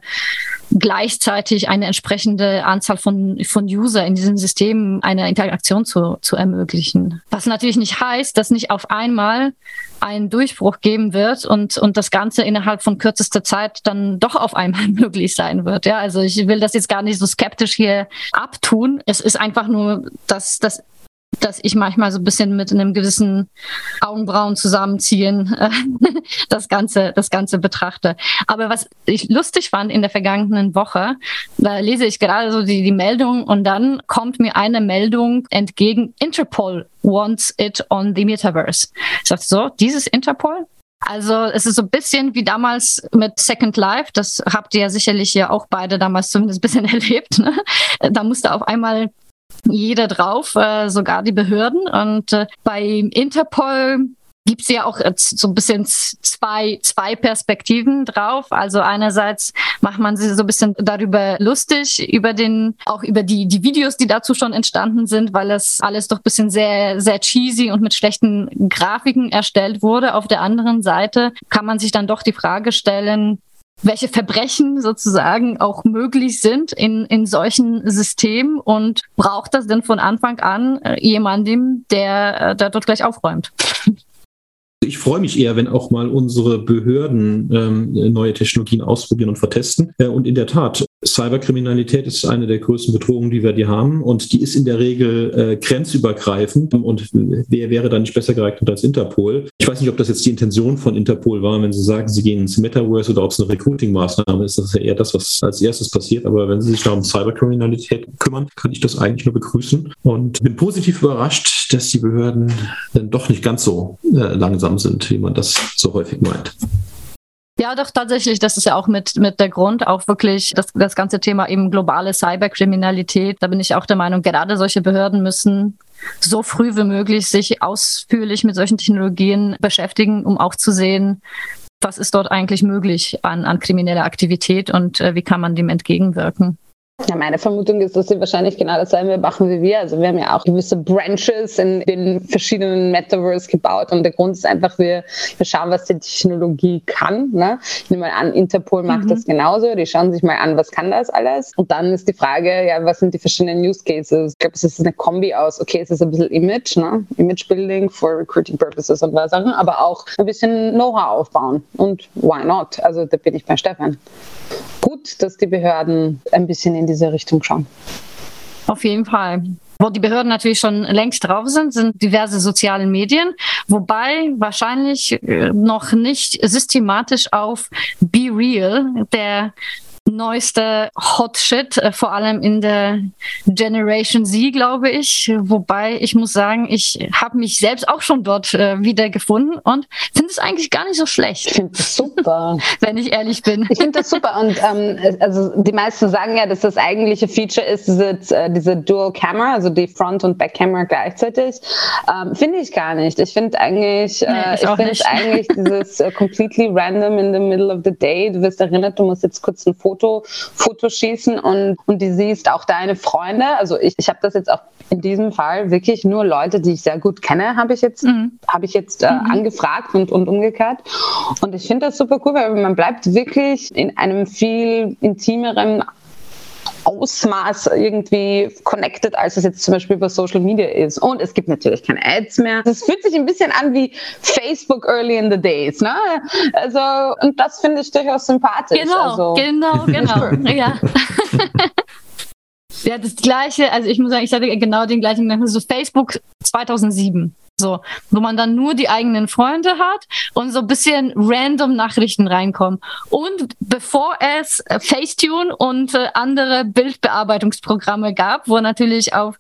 gleichzeitig eine entsprechende Anzahl von, von User in diesem System eine Interaktion zu, zu ermöglichen. Was natürlich nicht heißt, dass nicht auf einmal einen Durchbruch geben wird und, und das Ganze innerhalb von kürzester Zeit dann doch auf einmal möglich sein wird. Ja, also ich will das jetzt gar nicht so skeptisch hier abtun. Es ist einfach nur, dass das dass ich manchmal so ein bisschen mit einem gewissen Augenbrauen zusammenziehen äh, das Ganze, das Ganze betrachte. Aber was ich lustig fand in der vergangenen Woche, da lese ich gerade so die, die Meldung und dann kommt mir eine Meldung entgegen, Interpol wants it on the Metaverse. Ich dachte so, dieses Interpol? Also es ist so ein bisschen wie damals mit Second Life, das habt ihr ja sicherlich ja auch beide damals zumindest ein bisschen erlebt. Ne? Da musste auf einmal jeder drauf, äh, sogar die Behörden. Und äh, bei Interpol gibt es ja auch so ein bisschen zwei, zwei Perspektiven drauf. Also einerseits macht man sich so ein bisschen darüber lustig, über den, auch über die, die Videos, die dazu schon entstanden sind, weil es alles doch ein bisschen sehr, sehr cheesy und mit schlechten Grafiken erstellt wurde. Auf der anderen Seite kann man sich dann doch die Frage stellen, welche Verbrechen sozusagen auch möglich sind in, in solchen Systemen und braucht das denn von Anfang an äh, jemandem, der, äh, der dort gleich aufräumt? Ich freue mich eher, wenn auch mal unsere Behörden ähm, neue Technologien ausprobieren und vertesten. Äh, und in der Tat, Cyberkriminalität ist eine der größten Bedrohungen, die wir die haben. Und die ist in der Regel äh, grenzübergreifend. Und wer wäre da nicht besser geeignet als Interpol? Ich weiß nicht, ob das jetzt die Intention von Interpol war, wenn Sie sagen, Sie gehen ins Metaverse oder ob es eine Recruiting-Maßnahme ist. Das ist ja eher das, was als erstes passiert. Aber wenn Sie sich da um Cyberkriminalität kümmern, kann ich das eigentlich nur begrüßen. Und bin positiv überrascht, dass die Behörden dann doch nicht ganz so äh, langsam sind, wie man das so häufig meint. Ja, doch tatsächlich, das ist ja auch mit, mit der Grund, auch wirklich das, das ganze Thema eben globale Cyberkriminalität. Da bin ich auch der Meinung, gerade solche Behörden müssen so früh wie möglich sich ausführlich mit solchen Technologien beschäftigen, um auch zu sehen, was ist dort eigentlich möglich an, an krimineller Aktivität und äh, wie kann man dem entgegenwirken. Ja, meine Vermutung ist, dass sie wahrscheinlich genau dasselbe machen wie wir. Also wir haben ja auch gewisse Branches in den verschiedenen Metaverse gebaut und der Grund ist einfach, wir, wir schauen, was die Technologie kann. Ne? Ich nehme mal an, Interpol macht mhm. das genauso. Die schauen sich mal an, was kann das alles? Und dann ist die Frage, ja, was sind die verschiedenen Use Cases? Ich glaube, es ist eine Kombi aus, okay, es ist ein bisschen Image, ne? Image Building for Recruiting Purposes und was Sachen, aber auch ein bisschen Know-how aufbauen. Und why not? Also da bin ich bei Stefan. Gut, dass die Behörden ein bisschen in diese Richtung schauen. Auf jeden Fall. Wo die Behörden natürlich schon längst drauf sind, sind diverse soziale Medien, wobei wahrscheinlich äh, noch nicht systematisch auf Be Real, der neueste Hot Shit, äh, vor allem in der Generation Z, glaube ich. Wobei ich muss sagen, ich habe mich selbst auch schon dort äh, wieder gefunden und finde es eigentlich gar nicht so schlecht. Ich finde es super. wenn ich ehrlich bin. Ich finde das super und ähm, also die meisten sagen ja, dass das eigentliche Feature ist, diese, äh, diese Dual Camera, also die Front- und Back-Camera gleichzeitig. Ähm, finde ich gar nicht. Ich finde eigentlich, äh, nee, ich, ich finde eigentlich dieses uh, completely random in the middle of the day. Du wirst erinnert, du musst jetzt kurz ein Foto Foto, Foto schießen und, und die siehst auch deine Freunde. Also ich, ich habe das jetzt auch in diesem Fall wirklich nur Leute, die ich sehr gut kenne, habe ich jetzt, mhm. habe ich jetzt äh, mhm. angefragt und, und umgekehrt. Und ich finde das super cool, weil man bleibt wirklich in einem viel intimeren Ausmaß irgendwie connected, als es jetzt zum Beispiel über Social Media ist. Und es gibt natürlich keine Ads mehr. Es fühlt sich ein bisschen an wie Facebook early in the days. Ne? Also, und das finde ich durchaus sympathisch. Genau, also. genau, genau. ja. Ja, das gleiche, also ich muss sagen, ich hatte genau den gleichen Gedanken, so Facebook 2007. So, wo man dann nur die eigenen Freunde hat und so ein bisschen random Nachrichten reinkommen. Und bevor es Facetune und äh, andere Bildbearbeitungsprogramme gab, wo natürlich auf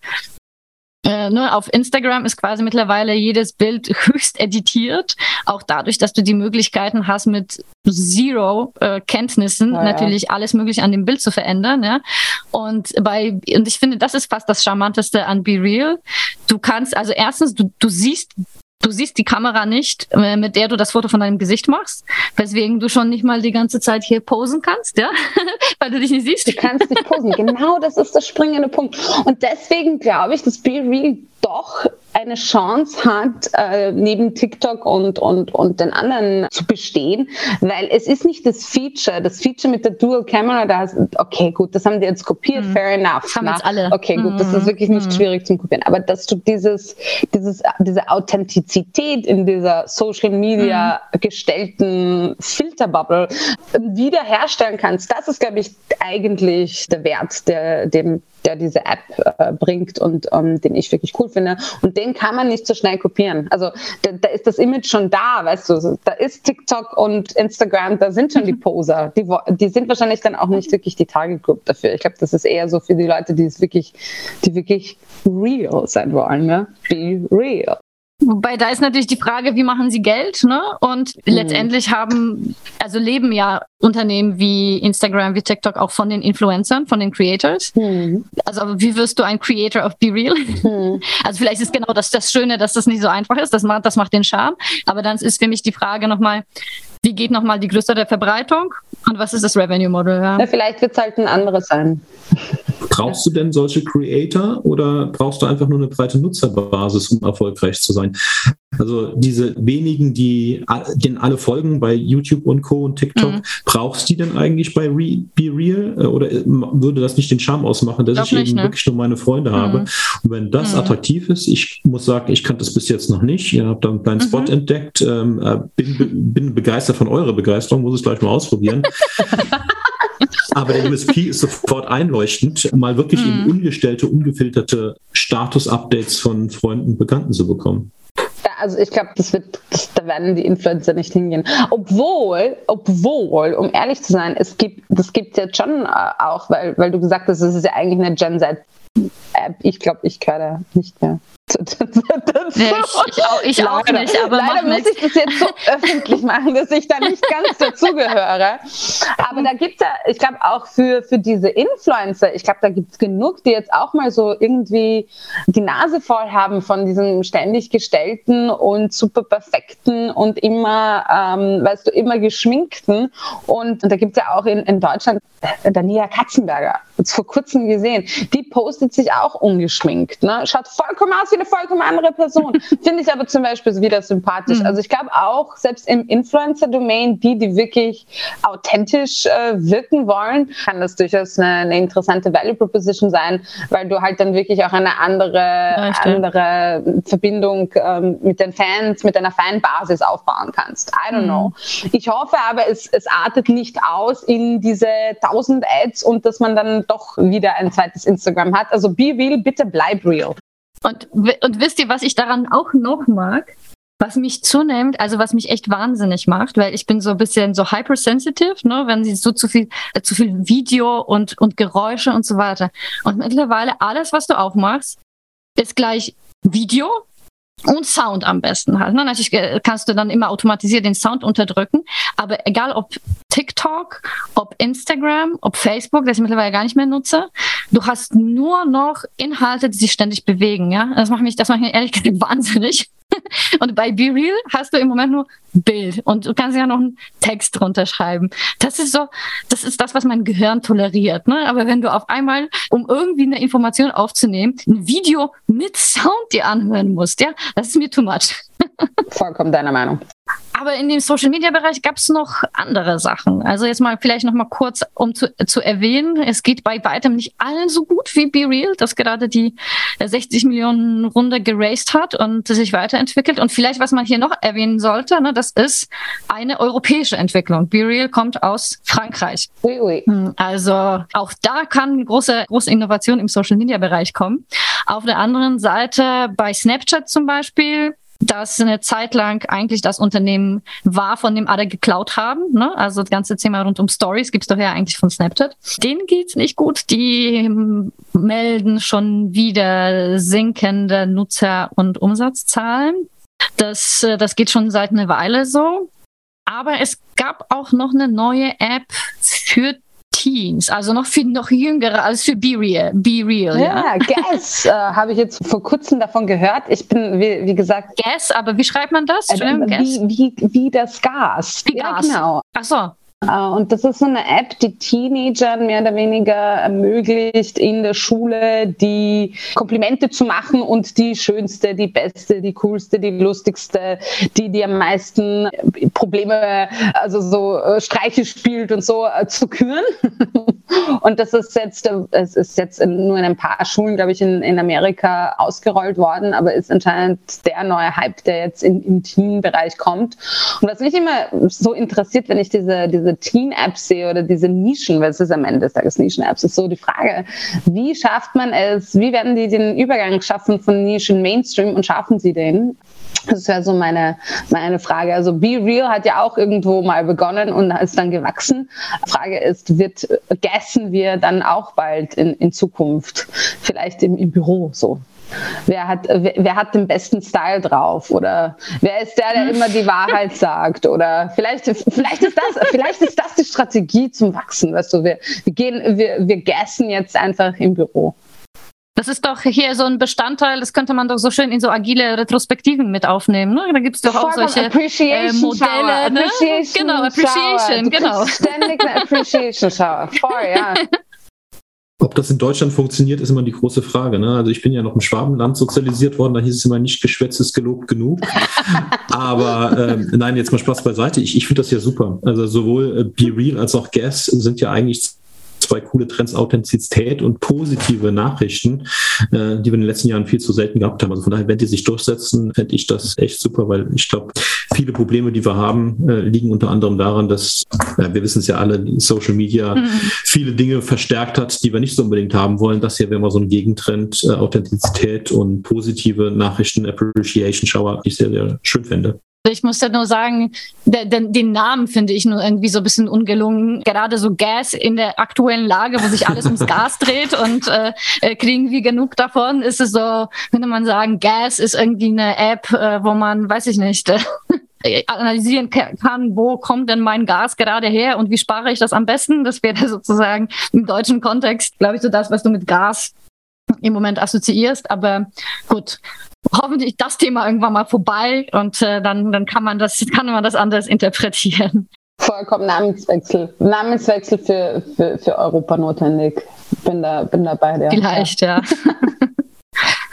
äh, ne, auf Instagram ist quasi mittlerweile jedes Bild höchst editiert, auch dadurch, dass du die Möglichkeiten hast, mit Zero äh, Kenntnissen ja, natürlich ja. alles mögliche an dem Bild zu verändern. Ja? Und bei und ich finde, das ist fast das Charmanteste an Be Real. Du kannst also erstens, du, du siehst Du siehst die Kamera nicht, äh, mit der du das Foto von deinem Gesicht machst, weswegen du schon nicht mal die ganze Zeit hier posen kannst, ja, weil du dich nicht siehst. Du kannst nicht posen. genau, das ist der springende Punkt. Und deswegen glaube ich, dass Be Real doch eine Chance hat, äh, neben TikTok und, und, und den anderen zu bestehen, weil es ist nicht das Feature, das Feature mit der Dual Camera, da hast, okay, gut, das haben die jetzt kopiert, mhm. fair enough. Das haben jetzt alle. Okay, gut, das ist mhm. wirklich nicht mhm. schwierig zum Kopieren, aber dass du dieses, dieses, diese Authentizität in dieser Social Media mhm. gestellten Filterbubble wiederherstellen kannst, das ist, glaube ich, eigentlich der Wert, der, dem, der diese App äh, bringt und ähm, den ich wirklich cool finde. Und den kann man nicht so schnell kopieren. Also da, da, ist das Image schon da, weißt du. Da ist TikTok und Instagram, da sind schon die Poser. Die, die sind wahrscheinlich dann auch nicht wirklich die Target Group dafür. Ich glaube, das ist eher so für die Leute, die es wirklich, die wirklich real sein wollen. Ne? Be real. Wobei da ist natürlich die Frage, wie machen sie Geld, ne? Und mhm. letztendlich haben, also leben ja Unternehmen wie Instagram, wie TikTok auch von den Influencern, von den Creators. Mhm. Also wie wirst du ein Creator of Be Real? Mhm. Also vielleicht ist genau das das Schöne, dass das nicht so einfach ist. Das macht, das macht den Charme. Aber dann ist für mich die Frage nochmal, wie geht nochmal die größere Verbreitung und was ist das Revenue Model? Ja? Ja, vielleicht wird es halt ein anderes sein. Brauchst du denn solche Creator oder brauchst du einfach nur eine breite Nutzerbasis, um erfolgreich zu sein? Also diese wenigen, die denen alle folgen bei YouTube und Co. und TikTok, mhm. brauchst du die denn eigentlich bei Re Be Real äh, oder äh, würde das nicht den Charme ausmachen, dass ich, ich eben ne? wirklich nur meine Freunde mhm. habe? Und wenn das mhm. attraktiv ist, ich muss sagen, ich kannte das bis jetzt noch nicht. Ihr habt da einen kleinen Spot mhm. entdeckt, ähm, äh, bin, bin begeistert von eurer Begeisterung, muss es gleich mal ausprobieren. Aber der USP ist sofort einleuchtend, mal wirklich mm. eben mhm. ungestellte, ungefilterte Status-Updates von Freunden und Bekannten zu bekommen. also ich glaube, das wird, das, da werden die Influencer nicht hingehen. Obwohl, obwohl, um ehrlich zu sein, es gibt, das gibt jetzt schon äh, auch, weil, weil du gesagt hast, es ist ja eigentlich eine Gen Z App. Ich glaube, ich gehöre da nicht mehr nee, ich, auch, ich leider, auch, nicht, aber leider muss ich das jetzt so öffentlich machen, dass ich da nicht ganz dazugehöre. Aber da gibt es ja, ich glaube auch für, für diese Influencer, ich glaube, da gibt es genug, die jetzt auch mal so irgendwie die Nase voll haben von diesem ständig gestellten und super perfekten und immer, ähm, weißt du, immer geschminkten. Und, und da gibt es ja auch in, in Deutschland äh, Daniela Katzenberger, jetzt vor kurzem gesehen, die postet sich auch ungeschminkt. Ne? Schaut vollkommen aus wie eine vollkommen andere Person. Finde ich aber zum Beispiel wieder sympathisch. Mhm. Also ich glaube auch, selbst im Influencer-Domain, die, die wirklich authentisch äh, wirken wollen, kann das durchaus eine, eine, interessante Value Proposition sein, weil du halt dann wirklich auch eine andere, ja, andere Verbindung ähm, mit den Fans, mit deiner Fanbasis aufbauen kannst. I don't mhm. know. Ich hoffe aber, es, es artet nicht aus in diese 1000 Ads und dass man dann doch wieder ein zweites Instagram hat. Also be real, bitte bleib real. Und, und wisst ihr, was ich daran auch noch mag? Was mich zunimmt, also was mich echt wahnsinnig macht, weil ich bin so ein bisschen so hypersensitive, ne, wenn sie so zu viel, äh, zu viel Video und, und Geräusche und so weiter. Und mittlerweile alles, was du aufmachst, ist gleich Video, und Sound am besten halt. Ne? Natürlich äh, kannst du dann immer automatisiert den Sound unterdrücken, aber egal ob TikTok, ob Instagram, ob Facebook, das ich mittlerweile gar nicht mehr nutze, du hast nur noch Inhalte, die sich ständig bewegen. Ja, das macht mich, das macht mich ehrlich gesagt wahnsinnig. Und bei Be Real hast du im Moment nur Bild und du kannst ja noch einen Text drunter schreiben. Das ist so, das ist das, was mein Gehirn toleriert. Ne? Aber wenn du auf einmal, um irgendwie eine Information aufzunehmen, ein Video mit Sound dir anhören musst, ja, das ist mir too much. Vollkommen deiner Meinung. Aber in dem Social Media Bereich gab es noch andere Sachen. Also jetzt mal vielleicht noch mal kurz, um zu, zu erwähnen, es geht bei weitem nicht allen so gut wie Be Real, das gerade die 60 Millionen Runde geraced hat und sich weiterentwickelt. Und vielleicht, was man hier noch erwähnen sollte, ne, das ist eine europäische Entwicklung. Be Real kommt aus Frankreich. Oui, oui. Hm, also auch da kann große, große Innovation im Social Media Bereich kommen. Auf der anderen Seite bei Snapchat zum Beispiel dass eine Zeit lang eigentlich das Unternehmen war, von dem alle geklaut haben. Ne? Also das ganze Thema rund um Stories gibt's doch ja eigentlich von Snapchat. Denen geht's nicht gut. Die melden schon wieder sinkende Nutzer- und Umsatzzahlen. Das, äh, das geht schon seit einer Weile so. Aber es gab auch noch eine neue App für Teens, also noch viel noch jüngere als für Be Real. Be Real ja, ja. Guess äh, habe ich jetzt vor kurzem davon gehört. Ich bin, wie, wie gesagt. Guess, aber wie schreibt man das? Äh, wie, wie, wie das Gas. Wie Gas. Ja, genau. Ach so. Äh, und das ist so eine App, die Teenagern mehr oder weniger ermöglicht, in der Schule die Komplimente zu machen und die schönste, die beste, die coolste, die lustigste, die, die am meisten Probleme, also so äh, Streiche spielt und so äh, zu küren. Und das ist jetzt, es ist jetzt nur in ein paar Schulen, glaube ich, in, in Amerika ausgerollt worden, aber ist anscheinend der neue Hype, der jetzt in, im Teen-Bereich kommt. Und was mich immer so interessiert, wenn ich diese, diese Teen-Apps sehe oder diese Nischen, weil es ist am Ende des Tages Nischen-Apps, ist so die Frage, wie schafft man es, wie werden die den Übergang schaffen von Nischen Mainstream und schaffen sie den? Das wäre so meine, meine Frage. Also Be Real hat ja auch irgendwo mal begonnen und ist dann gewachsen. Frage ist, wird, gessen wir dann auch bald in, in Zukunft? Vielleicht im, im Büro so. Wer hat, wer, wer, hat den besten Style drauf? Oder wer ist der, der immer die Wahrheit sagt? Oder vielleicht, vielleicht ist das, vielleicht ist das die Strategie zum Wachsen. Weißt du, wir, wir gehen, wir, wir gassen jetzt einfach im Büro. Das ist doch hier so ein Bestandteil, das könnte man doch so schön in so agile Retrospektiven mit aufnehmen. Ne? Da gibt es doch auch solche äh, Modelle. Ne? Appreciation genau, Appreciation, genau. Ständig eine Appreciation Shower. Voll, ja. Ob das in Deutschland funktioniert, ist immer die große Frage. Ne? Also ich bin ja noch im Schwabenland sozialisiert worden, da hieß es immer nicht geschwätzt ist gelobt genug. Aber ähm, nein, jetzt mal Spaß beiseite. Ich, ich finde das ja super. Also sowohl äh, Be Real als auch Gas sind ja eigentlich zwei coole Trends, Authentizität und positive Nachrichten, äh, die wir in den letzten Jahren viel zu selten gehabt haben. Also von daher, wenn die sich durchsetzen, fände ich das echt super, weil ich glaube, viele Probleme, die wir haben, äh, liegen unter anderem daran, dass, äh, wir wissen es ja alle, Social Media mhm. viele Dinge verstärkt hat, die wir nicht so unbedingt haben wollen. Das hier wäre mal so ein Gegentrend, äh, Authentizität und positive Nachrichten, Appreciation Shower, die ich sehr, sehr schön finde. Ich muss ja nur sagen, der, der, den Namen finde ich nur irgendwie so ein bisschen ungelungen. Gerade so Gas in der aktuellen Lage, wo sich alles ums Gas dreht und äh, äh, kriegen wir genug davon, ist es so, könnte man sagen, Gas ist irgendwie eine App, äh, wo man, weiß ich nicht, äh, analysieren kann, wo kommt denn mein Gas gerade her und wie spare ich das am besten. Das wäre sozusagen im deutschen Kontext, glaube ich, so das, was du mit Gas im Moment assoziierst. Aber gut, hoffentlich das Thema irgendwann mal vorbei und äh, dann, dann kann man das, kann man das anders interpretieren. Vollkommen Namenswechsel. Namenswechsel für, für, für Europa notwendig. Bin da, bin dabei, ja. Vielleicht, ja.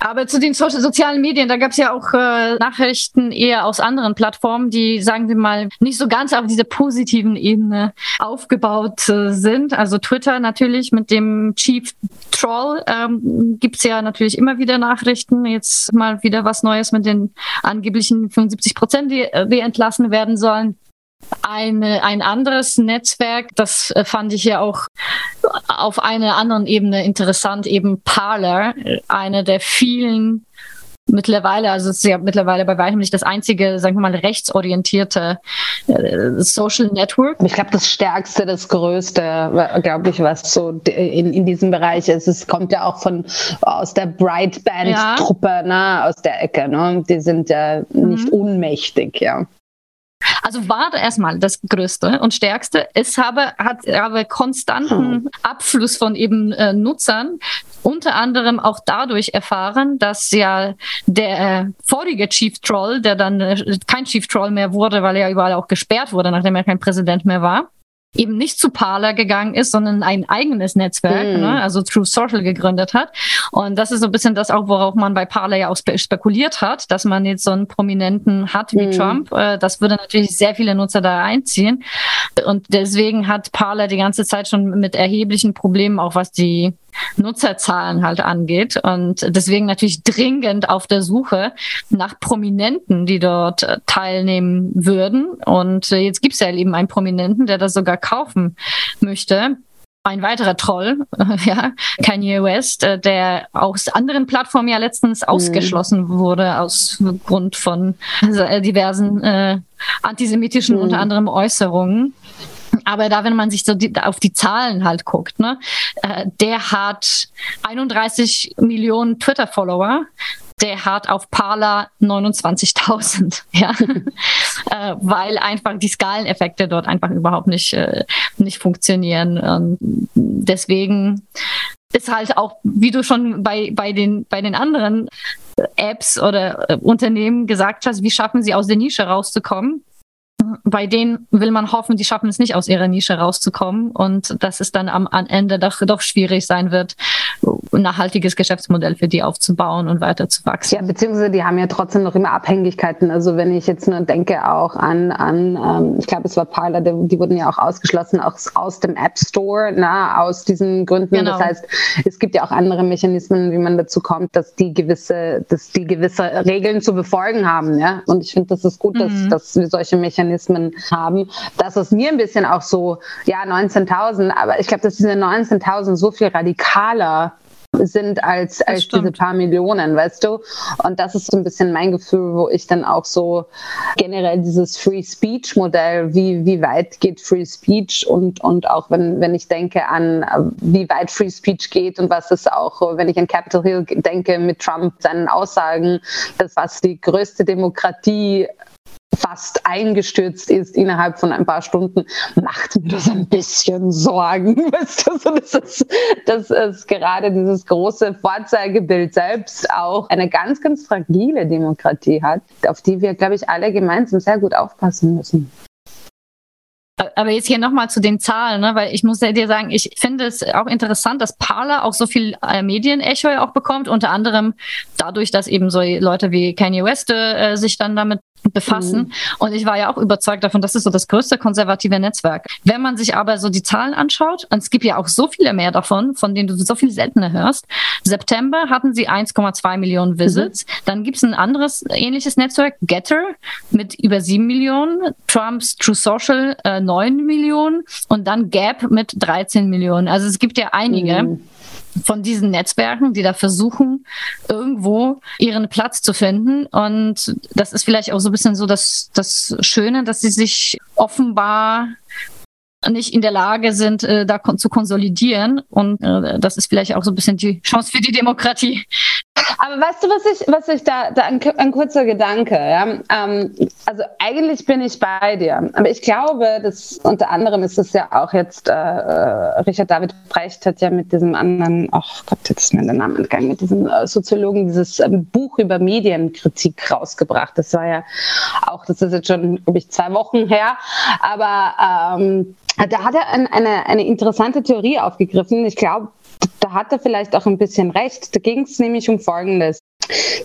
Aber zu den sozialen Medien, da gab es ja auch äh, Nachrichten eher aus anderen Plattformen, die, sagen wir mal, nicht so ganz auf dieser positiven Ebene aufgebaut äh, sind. Also Twitter natürlich mit dem Chief Troll ähm, gibt ja natürlich immer wieder Nachrichten. Jetzt mal wieder was Neues mit den angeblichen 75 Prozent, die, äh, die entlassen werden sollen. Eine, ein anderes Netzwerk, das äh, fand ich ja auch auf einer anderen Ebene interessant, eben Parler, eine der vielen mittlerweile, also es ist ja mittlerweile bei weitem nicht das einzige, sagen wir mal, rechtsorientierte äh, Social Network. Ich glaube, das stärkste, das größte, glaube ich, was so in, in diesem Bereich ist. Es kommt ja auch von aus der Brightband-Truppe, ja. ne, aus der Ecke. Ne? Die sind ja nicht mhm. unmächtig, ja. Also war erstmal das Größte und Stärkste. Es habe, hat aber konstanten oh. Abfluss von eben äh, Nutzern, unter anderem auch dadurch erfahren, dass ja der vorige Chief Troll, der dann äh, kein Chief Troll mehr wurde, weil er überall auch gesperrt wurde, nachdem er kein Präsident mehr war, eben nicht zu Parler gegangen ist, sondern ein eigenes Netzwerk, mm. ne, also True Social gegründet hat. Und das ist so ein bisschen das auch, worauf man bei Parler ja auch spe spekuliert hat, dass man jetzt so einen Prominenten hat wie mm. Trump. Äh, das würde natürlich sehr viele Nutzer da einziehen. Und deswegen hat Parler die ganze Zeit schon mit erheblichen Problemen, auch was die Nutzerzahlen halt angeht. Und deswegen natürlich dringend auf der Suche nach Prominenten, die dort äh, teilnehmen würden. Und äh, jetzt gibt es ja eben einen Prominenten, der das sogar kaufen möchte. Ein weiterer Troll, ja, Kanye West, äh, der aus anderen Plattformen ja letztens mhm. ausgeschlossen wurde aus Grund von diversen äh, antisemitischen mhm. unter anderem Äußerungen. Aber da, wenn man sich so die, auf die Zahlen halt guckt, ne, äh, der hat 31 Millionen Twitter-Follower. Der hat auf Parler 29.000, ja, äh, weil einfach die Skaleneffekte dort einfach überhaupt nicht, äh, nicht funktionieren. Und deswegen ist halt auch, wie du schon bei, bei, den, bei den anderen Apps oder äh, Unternehmen gesagt hast, wie schaffen sie aus der Nische rauszukommen? Bei denen will man hoffen, die schaffen es nicht aus ihrer Nische rauszukommen und dass es dann am, am Ende doch, doch schwierig sein wird, ein nachhaltiges Geschäftsmodell für die aufzubauen und weiter zu wachsen. Ja, beziehungsweise die haben ja trotzdem noch immer Abhängigkeiten. Also wenn ich jetzt nur denke auch an, an ähm, ich glaube, es war Parler, die wurden ja auch ausgeschlossen aus, aus dem App Store, na, aus diesen Gründen. Genau. Das heißt, es gibt ja auch andere Mechanismen, wie man dazu kommt, dass die gewisse, dass die gewisse Regeln zu befolgen haben. Ja? Und ich finde, das ist gut, dass, mhm. dass wir solche Mechanismen haben. Das ist mir ein bisschen auch so, ja, 19.000, aber ich glaube, dass diese 19.000 so viel radikaler sind als, als diese paar Millionen, weißt du? Und das ist so ein bisschen mein Gefühl, wo ich dann auch so generell dieses Free Speech Modell, wie, wie weit geht Free Speech und, und auch wenn, wenn ich denke an, wie weit Free Speech geht und was ist auch, wenn ich an Capitol Hill denke mit Trump seinen Aussagen, das was die größte Demokratie fast eingestürzt ist innerhalb von ein paar Stunden, macht mir das ein bisschen Sorgen. Weißt du, dass, es, dass es gerade dieses große Vorzeigebild selbst auch eine ganz, ganz fragile Demokratie hat, auf die wir, glaube ich, alle gemeinsam sehr gut aufpassen müssen. Aber jetzt hier nochmal zu den Zahlen, ne? weil ich muss dir sagen, ich finde es auch interessant, dass Parler auch so viel äh, Medienecho auch bekommt, unter anderem dadurch, dass eben so Leute wie Kanye West äh, sich dann damit befassen. Mhm. Und ich war ja auch überzeugt davon, das ist so das größte konservative Netzwerk. Wenn man sich aber so die Zahlen anschaut, und es gibt ja auch so viele mehr davon, von denen du so viel seltener hörst. September hatten sie 1,2 Millionen Visits. Mhm. Dann gibt es ein anderes ähnliches Netzwerk, Getter, mit über 7 Millionen. Trumps True Social äh, 9 Millionen. Und dann Gap mit 13 Millionen. Also es gibt ja einige. Mhm von diesen Netzwerken, die da versuchen, irgendwo ihren Platz zu finden. Und das ist vielleicht auch so ein bisschen so das, das Schöne, dass sie sich offenbar nicht in der Lage sind, äh, da zu konsolidieren. Und äh, das ist vielleicht auch so ein bisschen die Chance für die Demokratie. Aber weißt du, was ich, was ich da, da ein, ein kurzer Gedanke, ja? Ähm, also eigentlich bin ich bei dir, aber ich glaube, dass unter anderem ist es ja auch jetzt, äh, äh Richard David Brecht hat ja mit diesem anderen, ach Gott, jetzt ist mir der Name entgangen, mit diesem äh, Soziologen dieses ähm, Buch über Medienkritik rausgebracht. Das war ja auch, das ist jetzt schon, glaube ich, zwei Wochen her, aber ähm, da hat er eine, eine interessante Theorie aufgegriffen. Ich glaube, da hat er vielleicht auch ein bisschen recht. Da ging es nämlich um Folgendes.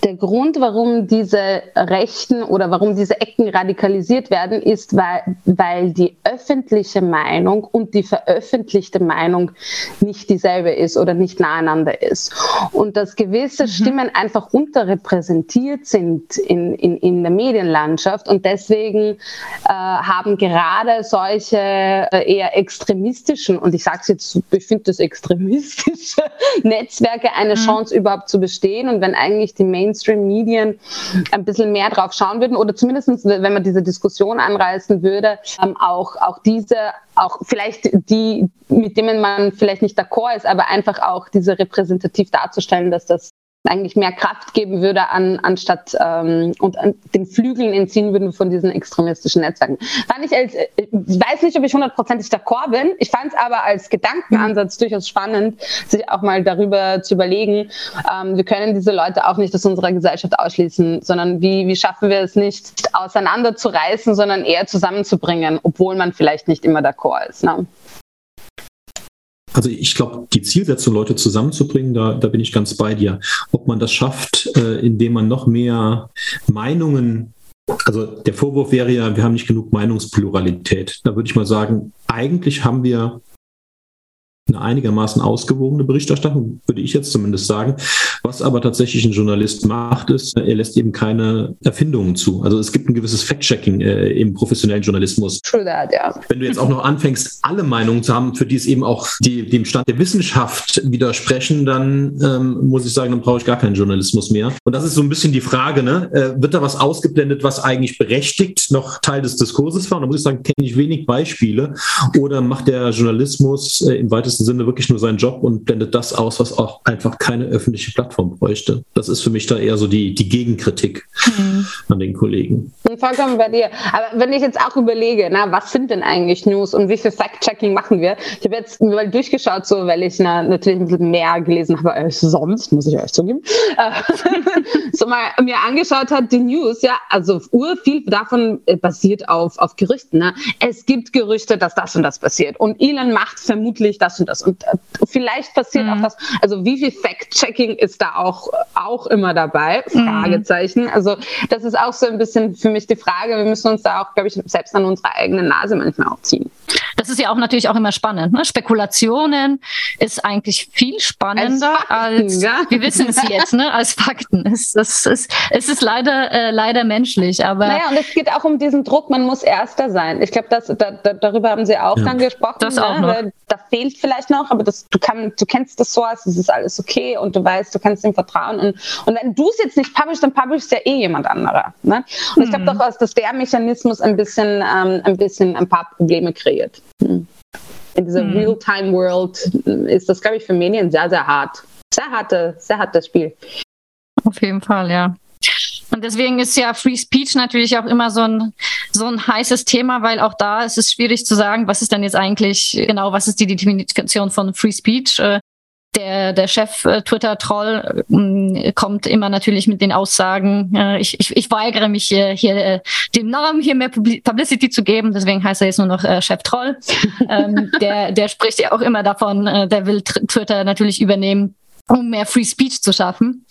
Der Grund, warum diese Rechten oder warum diese Ecken radikalisiert werden, ist, weil, weil die öffentliche Meinung und die veröffentlichte Meinung nicht dieselbe ist oder nicht naheinander ist. Und dass gewisse mhm. Stimmen einfach unterrepräsentiert sind in, in, in der Medienlandschaft und deswegen äh, haben gerade solche äh, eher extremistischen, und ich sage es jetzt, ich finde das extremistische Netzwerke eine mhm. Chance überhaupt zu bestehen. Und wenn eigentlich die Mainstream-Medien ein bisschen mehr drauf schauen würden oder zumindest, wenn man diese Diskussion anreißen würde, ähm, auch, auch diese, auch vielleicht die, mit denen man vielleicht nicht d'accord ist, aber einfach auch diese repräsentativ darzustellen, dass das eigentlich mehr Kraft geben würde, an, anstatt ähm, und an den Flügeln entziehen würden von diesen extremistischen Netzwerken. Fand ich als, äh, ich weiß nicht, ob ich hundertprozentig d'accord bin. Ich fand es aber als Gedankenansatz durchaus spannend, sich auch mal darüber zu überlegen. Ähm, wir können diese Leute auch nicht aus unserer Gesellschaft ausschließen, sondern wie, wie schaffen wir es nicht auseinanderzureißen, sondern eher zusammenzubringen, obwohl man vielleicht nicht immer d'accord ist. Ne? Also ich glaube, die Zielsetzung, Leute zusammenzubringen, da, da bin ich ganz bei dir. Ob man das schafft, äh, indem man noch mehr Meinungen also der Vorwurf wäre ja, wir haben nicht genug Meinungspluralität. Da würde ich mal sagen, eigentlich haben wir eine einigermaßen ausgewogene Berichterstattung, würde ich jetzt zumindest sagen. Was aber tatsächlich ein Journalist macht, ist, er lässt eben keine Erfindungen zu. Also es gibt ein gewisses Fact-Checking äh, im professionellen Journalismus. True that, ja. Wenn du jetzt auch noch anfängst, alle Meinungen zu haben, für die es eben auch die, dem Stand der Wissenschaft widersprechen, dann ähm, muss ich sagen, dann brauche ich gar keinen Journalismus mehr. Und das ist so ein bisschen die Frage, ne? Äh, wird da was ausgeblendet, was eigentlich berechtigt noch Teil des Diskurses war? Und da muss ich sagen, kenne ich wenig Beispiele. Oder macht der Journalismus äh, im weitesten weitesten Sinne wirklich nur seinen Job und blendet das aus, was auch einfach keine öffentliche Plattform bräuchte. Das ist für mich da eher so die, die Gegenkritik mhm. an den Kollegen. Vollkommen bei dir. Aber wenn ich jetzt auch überlege, na, was sind denn eigentlich News und wie viel Fact-Checking machen wir? Ich habe jetzt mal durchgeschaut, so, weil ich na, natürlich ein bisschen mehr gelesen habe als sonst, muss ich euch zugeben. Äh, so mal mir angeschaut hat, die News, ja, also ur viel davon äh, basiert auf, auf Gerüchten. Ne? Es gibt Gerüchte, dass das und das passiert. Und Elon macht vermutlich das und das. Und äh, vielleicht passiert mhm. auch das. Also wie viel Fact-Checking ist da auch, auch immer dabei? Mhm. Fragezeichen. Also das ist auch so ein bisschen für mich die Frage. Wir müssen uns da auch, glaube ich, selbst an unsere eigene Nase manchmal auch ziehen. Das ist ja auch natürlich auch immer spannend. Ne? Spekulationen ist eigentlich viel spannender als, Fakten, als ja? wir wissen es jetzt, ne? als Fakten. Es, es, es, es ist leider, äh, leider menschlich. Aber naja, und es geht auch um diesen Druck, man muss Erster sein. Ich glaube, da, da, darüber haben Sie auch ja. dann gesprochen. Das auch ne? noch. Da fehlt vielleicht noch, aber das, du, kann, du kennst das Source, es ist alles okay und du weißt, du kannst ihm vertrauen. Und, und wenn du es jetzt nicht publishst, dann publishst ja eh jemand anderer. Ne? Und ich glaube mhm. doch, dass der Mechanismus ein bisschen, ähm, ein bisschen ein paar Probleme kreiert. In dieser hm. Real-Time-World ist das, glaube ich, für Medien sehr, sehr hart. Sehr harte, sehr hartes Spiel. Auf jeden Fall, ja. Und deswegen ist ja Free Speech natürlich auch immer so ein, so ein heißes Thema, weil auch da ist es schwierig zu sagen, was ist denn jetzt eigentlich genau, was ist die Definition von Free Speech? Äh, der, der Chef-Twitter-Troll äh, kommt immer natürlich mit den Aussagen, äh, ich, ich, ich weigere mich hier, hier äh, dem Namen hier mehr Publicity zu geben, deswegen heißt er jetzt nur noch äh, Chef-Troll. ähm, der, der spricht ja auch immer davon, äh, der will Twitter natürlich übernehmen, um mehr Free Speech zu schaffen.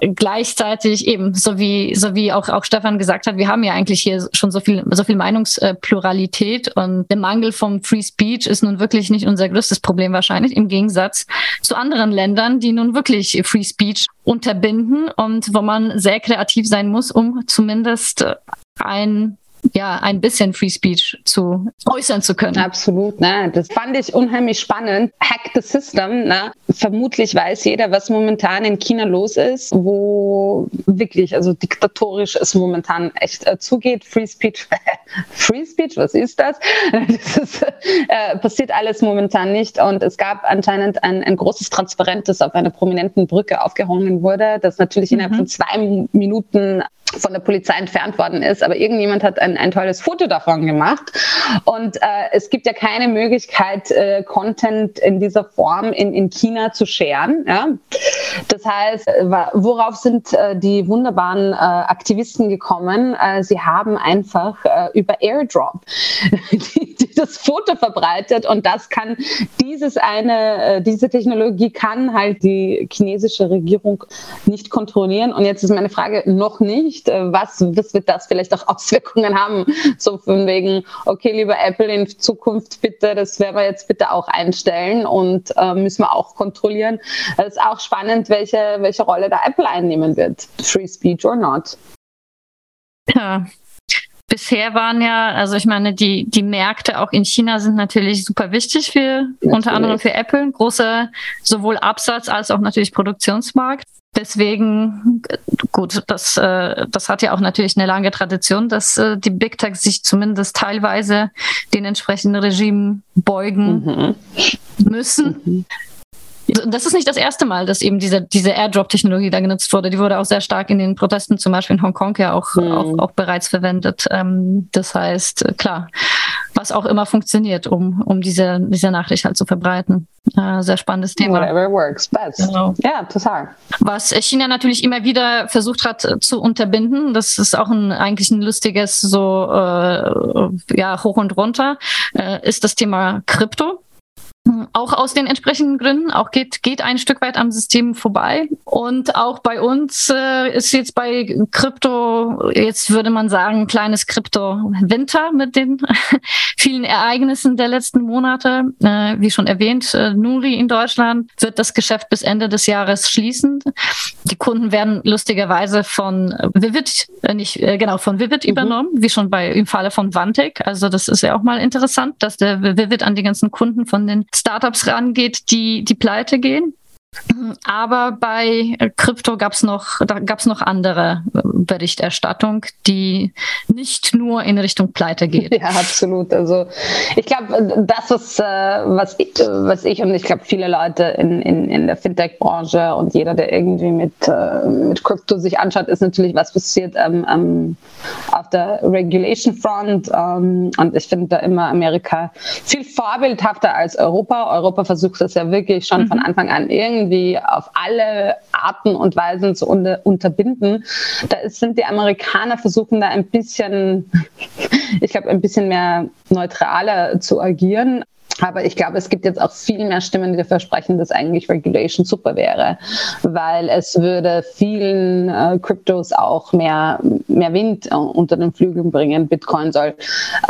Gleichzeitig eben, so wie, so wie auch, auch Stefan gesagt hat, wir haben ja eigentlich hier schon so viel, so viel Meinungspluralität und der Mangel vom Free Speech ist nun wirklich nicht unser größtes Problem wahrscheinlich, im Gegensatz zu anderen Ländern, die nun wirklich Free Speech unterbinden und wo man sehr kreativ sein muss, um zumindest ein ja, ein bisschen Free Speech zu äußern zu können. Absolut, ne? Das fand ich unheimlich spannend. Hack the System, ne? Vermutlich weiß jeder, was momentan in China los ist, wo wirklich, also diktatorisch es momentan echt äh, zugeht. Free Speech, Free Speech, was ist das? Das ist, äh, passiert alles momentan nicht. Und es gab anscheinend ein, ein großes Transparent, das auf einer prominenten Brücke aufgehangen wurde, das natürlich mhm. innerhalb von zwei Minuten von der Polizei entfernt worden ist, aber irgendjemand hat ein, ein tolles Foto davon gemacht. Und äh, es gibt ja keine Möglichkeit, äh, Content in dieser Form in, in China zu scheren. Ja? Das heißt, äh, worauf sind äh, die wunderbaren äh, Aktivisten gekommen? Äh, sie haben einfach äh, über Airdrop die, die das Foto verbreitet und das kann dieses eine, äh, diese Technologie kann halt die chinesische Regierung nicht kontrollieren. Und jetzt ist meine Frage noch nicht äh, was, was wird das vielleicht auch Auswirkungen haben? So von wegen, okay, lieber Apple, in Zukunft bitte, das werden wir jetzt bitte auch einstellen und äh, müssen wir auch kontrollieren. Es ist auch spannend, welche, welche Rolle da Apple einnehmen wird. Free Speech or not. Ja, bisher waren ja, also ich meine, die, die Märkte auch in China sind natürlich super wichtig für, natürlich. unter anderem für Apple. Großer sowohl Absatz als auch natürlich Produktionsmarkt. Deswegen, gut, das, äh, das hat ja auch natürlich eine lange Tradition, dass äh, die Big Techs sich zumindest teilweise den entsprechenden Regimen beugen mhm. müssen. Mhm. Das ist nicht das erste Mal, dass eben diese, diese Airdrop-Technologie da genutzt wurde. Die wurde auch sehr stark in den Protesten, zum Beispiel in Hongkong, ja auch, mhm. auch, auch bereits verwendet. Ähm, das heißt, klar, was auch immer funktioniert, um, um diese, diese Nachricht halt zu verbreiten. Äh, sehr spannendes Thema. Whatever works best. Genau. Ja, total. Was China natürlich immer wieder versucht hat äh, zu unterbinden, das ist auch ein, eigentlich ein lustiges so äh, ja hoch und runter, äh, ist das Thema Krypto. Auch aus den entsprechenden Gründen, auch geht, geht ein Stück weit am System vorbei. Und auch bei uns äh, ist jetzt bei Krypto, jetzt würde man sagen, kleines Krypto-Winter mit den vielen Ereignissen der letzten Monate. Äh, wie schon erwähnt, äh, Nuri in Deutschland wird das Geschäft bis Ende des Jahres schließen. Die Kunden werden lustigerweise von Vivid, äh, nicht, äh, genau, von Vivid mhm. übernommen, wie schon bei im Falle von Vantek. Also das ist ja auch mal interessant, dass der Vivid an die ganzen Kunden von den Startups rangeht, die die pleite gehen. Aber bei Krypto gab es noch, da gab es noch andere äh, Berichterstattung, die nicht nur in Richtung Pleite geht. Ja, absolut. Also ich glaube, das, was, äh, was, ich, was ich und ich glaube viele Leute in, in, in der Fintech-Branche und jeder, der irgendwie mit, äh, mit Krypto sich anschaut, ist natürlich, was passiert ähm, ähm, auf der Regulation Front. Ähm, und ich finde da immer Amerika viel vorbildhafter als Europa. Europa versucht das ja wirklich schon mhm. von Anfang an irgendwie auf alle Arten und Weisen zu unter, unterbinden. Da ist, sind die Amerikaner versuchen da ein bisschen, ich glaube, ein bisschen mehr neutraler zu agieren. Aber ich glaube, es gibt jetzt auch viel mehr Stimmen, die dafür sprechen, dass eigentlich Regulation super wäre, weil es würde vielen äh, Kryptos auch mehr, mehr Wind äh, unter den Flügeln bringen. Bitcoin soll,